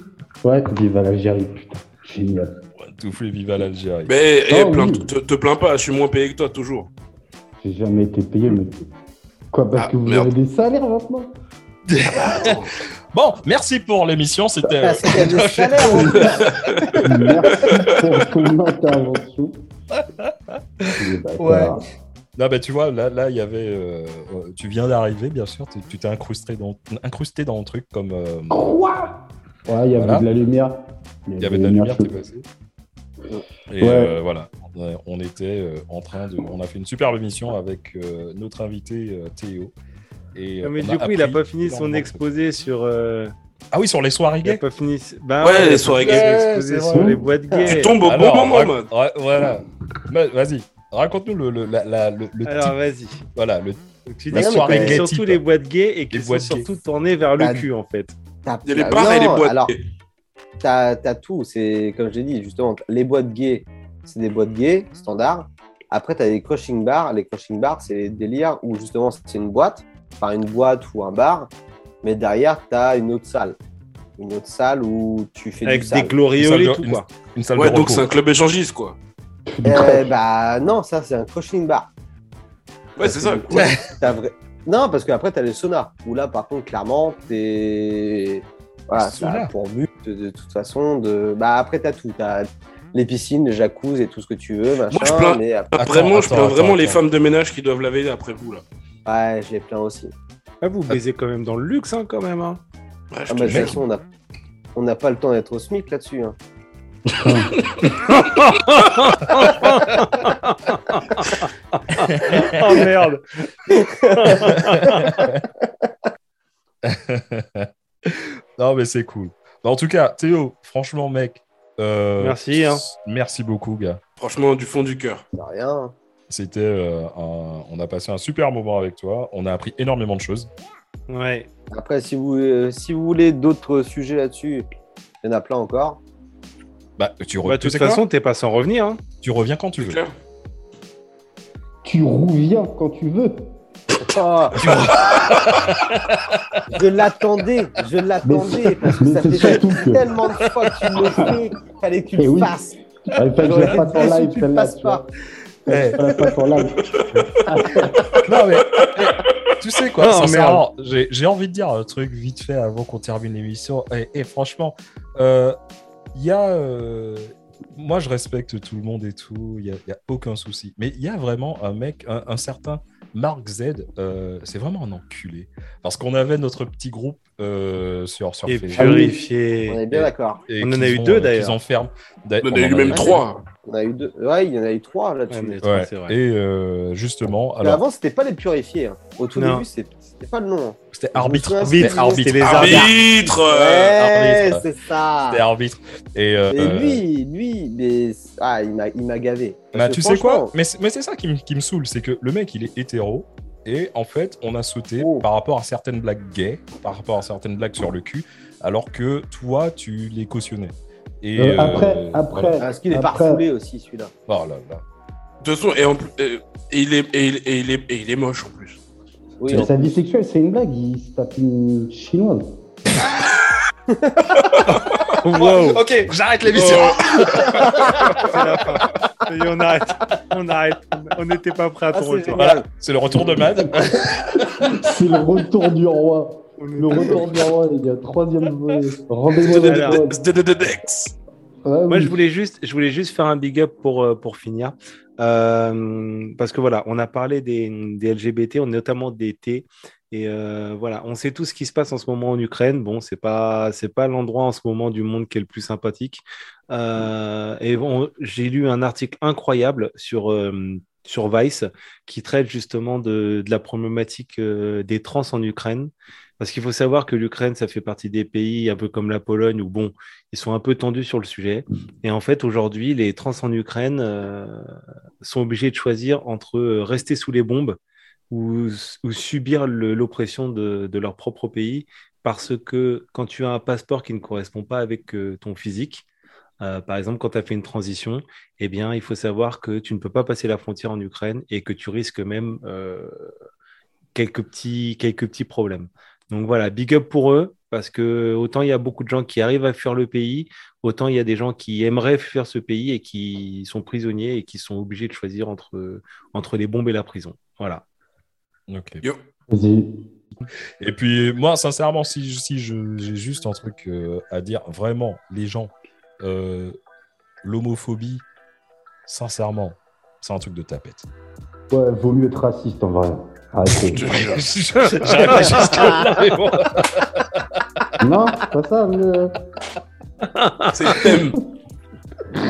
Ouais, vive l'Algérie, putain. Génial. One, two, three, viva l'Algérie. Mais eh, plains- oui. te, te plains pas, je suis moins payé que toi, toujours. J'ai jamais été payé, mais. Quoi, parce Ah, que vous merde. avez des salaires maintenant Bon, merci pour l'émission, c'était... Ah, c'est qu'il y a des salaires. Merci pour ton intervention. Bâtards. Non, bah tu vois, là, là, il y avait... euh, tu viens d'arriver, bien sûr, tu t'es incrusté dans, incrusté dans le truc comme... euh, Quoi? Ouais, il y avait Voilà. de la lumière. il y avait de la lumière qui est passée. Et Ouais. euh, voilà, on- était euh, en train de... On a fait une superbe émission avec euh, notre invité euh, Théo. Et, Non, mais du coup, il a appris pas fini son exposé sur. euh, Ah oui, sur les soirées Il a gays pas fini. Bah Ouais, il a les pas soirées fini gays. son exposé Ouais, c'est sur les boîtes gays. Tu tombes au Alors, bon moment, rac- ouais, voilà. Bah, Vas-y, raconte-nous le, le, la- la- le, le Alors, type. vas-y. Voilà, le, Donc, tu dis que surtout les boîtes gays et qui sont gays. surtout tournées vers le Bah, cul, en fait. T'as- Il y a les bars et les boîtes. Alors, gays. t'as as tout. C'est comme j'ai dit, justement, les boîtes gays, c'est des boîtes gays standards. Après, t'as les crushing bars. Les crushing bars, c'est les délires où justement c'est une boîte, enfin une boîte ou un bar, mais derrière t'as une autre salle, une autre salle où tu fais Avec du des glorioles et Une salle tout, de- quoi. une salle Ouais, de donc c'est un club échangiste, quoi. Eh bah non, ça c'est un crushing bar. Ouais, c'est ça. T'as vrai- Non, parce qu'après t'as le sauna où là par contre clairement t'es voilà, ça a pour but de, de toute façon de bah après t'as tout, t'as les piscines, le jacuzzi et tout ce que tu veux, machin. je plains- mais après, Attends, vraiment, je plains attends, vraiment les attends. femmes de ménage qui doivent laver après vous, là. ouais, je les plains aussi. Ah, vous baisez quand même dans le luxe, hein, quand même. Hein. Ouais, je Ah, te bah, de jure. toute façon, on a on n'a pas le temps d'être au SMIC là-dessus. hein. Oh merde non, mais c'est cool. Bah, en tout cas, Théo, franchement, mec. euh, Merci, hein. Merci beaucoup, gars. Franchement, du fond du cœur. Rien. C'était, euh, un- on a passé un super moment avec toi. On a appris énormément de choses. Ouais. Après, si vous, euh, si vous voulez d'autres sujets là-dessus, il y en a plein encore. Bah, tu, re- Bah, de tu toute façon, t'es pas sans revenir. Hein. tu reviens quand tu C'est veux. clair Tu reviens quand tu veux. Oh. je l'attendais, je l'attendais, parce que mais ça fait surtout que- tellement de fois que tu me le fais, fallait que tu Eh le oui. fasses. Ouais, fallait que je en déçu live, que tu le celle-là, fasses tu vois. pas. Fallait que je la fasse en live. Non, mais eh, tu sais quoi, sincèrement, j'ai j'ai envie de dire un truc vite fait avant qu'on termine l'émission. Et, et franchement, euh, il y a. euh, moi, je respecte tout le monde et tout, il n'y a, il y a aucun souci. Mais il y a vraiment un mec, un, un certain Mark Z, euh, c'est vraiment un enculé. Parce qu'on avait notre petit groupe euh, sur, sur Et Facebook. purifié. On est bien d'accord. On en a eu deux, d'ailleurs. enferment. D'a- On en a eu en même trois. On a eu deux. Ouais, il y en a eu trois là-dessus. Ouais. Et euh, justement, Mais avant, c'était pas les purifiés. hein. Au tout Non. début, c'est- c'était pas le nom. c'était arbitre. arbitre. c'était les Arbitre euh, Ouais, arbitre. c'est ça. C'était arbitre. Et, euh, Et lui, lui, mais ah, il m'a, il m'a gavé. Parce Bah, tu sais quoi Mais c'est mais c'est ça qui me, qui me saoule, c'est que le mec, il est hétéro, Et en fait, on a sauté Oh. par rapport à certaines blagues gays, par rapport à certaines blagues sur le cul, alors que toi, tu les cautionnais. Et Euh, euh, après, après, voilà. Parce qu'il est refoulé aussi, celui-là. Oh là là. De toute façon, et, en plus- et- et il est, et, il- et il est, et il est moche en plus. Oui, Mais sa vie sexuelle, c'est une blague. Il se tape une chinoise. Wow. Ok, j'arrête l'émission. On arrête. On arrête. On n'était pas prêt à Ah, ton c'est retour. Voilà, c'est le retour de Mad. C'est le retour du roi. Le retour du roi, les gars. Troisième volet. Rendez-vous de-. Dex. Moi, je voulais juste, je voulais juste faire un big up pour, euh, pour finir. Euh, parce que voilà, on a parlé des, LGBT, on notamment des T. Et euh, voilà, on sait tout ce qui se passe en ce moment en Ukraine. Bon, c'est pas, pas l'endroit en ce moment du monde qui est le plus sympathique. Euh, et j'ai lu un article incroyable sur, sur Vice qui traite justement de, de la problématique des trans en Ukraine. Parce qu'il faut savoir que l'Ukraine, ça fait partie des pays un peu comme la Pologne où, bon, ils sont un peu tendus sur le sujet. Et en fait, aujourd'hui, les trans en Ukraine euh, sont obligés de choisir entre euh, rester sous les bombes ou, subir l'oppression de, leur propre pays parce que quand tu as un passeport qui ne correspond pas avec euh, ton physique, par exemple, quand tu as fait une transition, eh bien, il faut savoir que tu ne peux pas passer la frontière en Ukraine et que tu risques même quelques, petits, quelques petits problèmes. Donc voilà, big up pour eux, parce que autant il y a beaucoup de gens qui arrivent à fuir le pays, autant il y a des gens qui aimeraient fuir ce pays et qui sont prisonniers et qui sont obligés de choisir entre, entre les bombes et la prison. Voilà. Ok. Yo. Et puis, moi, sincèrement, si, si je- j'ai juste un truc euh, à dire, vraiment, les gens, euh, l'homophobie, sincèrement, c'est un truc de tapette. Ouais, vaut mieux être raciste en vrai. Arrêtez. J'arrive jusque-là, mais bon. non, pas ça, mais... C'est le thème.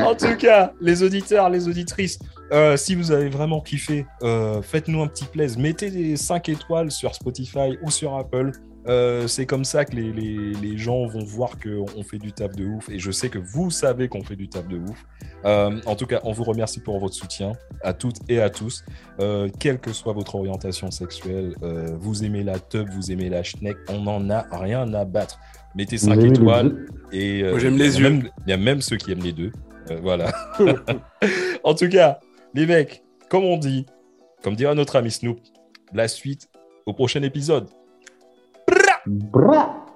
En tout cas, les auditeurs, les auditrices, euh, si vous avez vraiment kiffé, euh, faites-nous un petit plaisir. Mettez des 5 étoiles sur Spotify ou sur Apple. Euh, c'est comme ça que les, les- les gens vont voir qu'on fait du taf de ouf. Et je sais que vous savez qu'on fait du taf de ouf. Euh, en tout cas, on vous remercie pour votre soutien à toutes et à tous. Euh, quelle que soit votre orientation sexuelle, euh, vous aimez la tub, vous aimez la schneck, on n'en a rien à battre. Mettez 5 Vous aimez les étoiles. Et euh, Moi, j'aime les yeux. Il y a même ceux qui aiment les deux. Euh, voilà. en tout cas, les mecs, comme on dit, comme dira notre ami Snoop, la suite au prochain épisode. Bra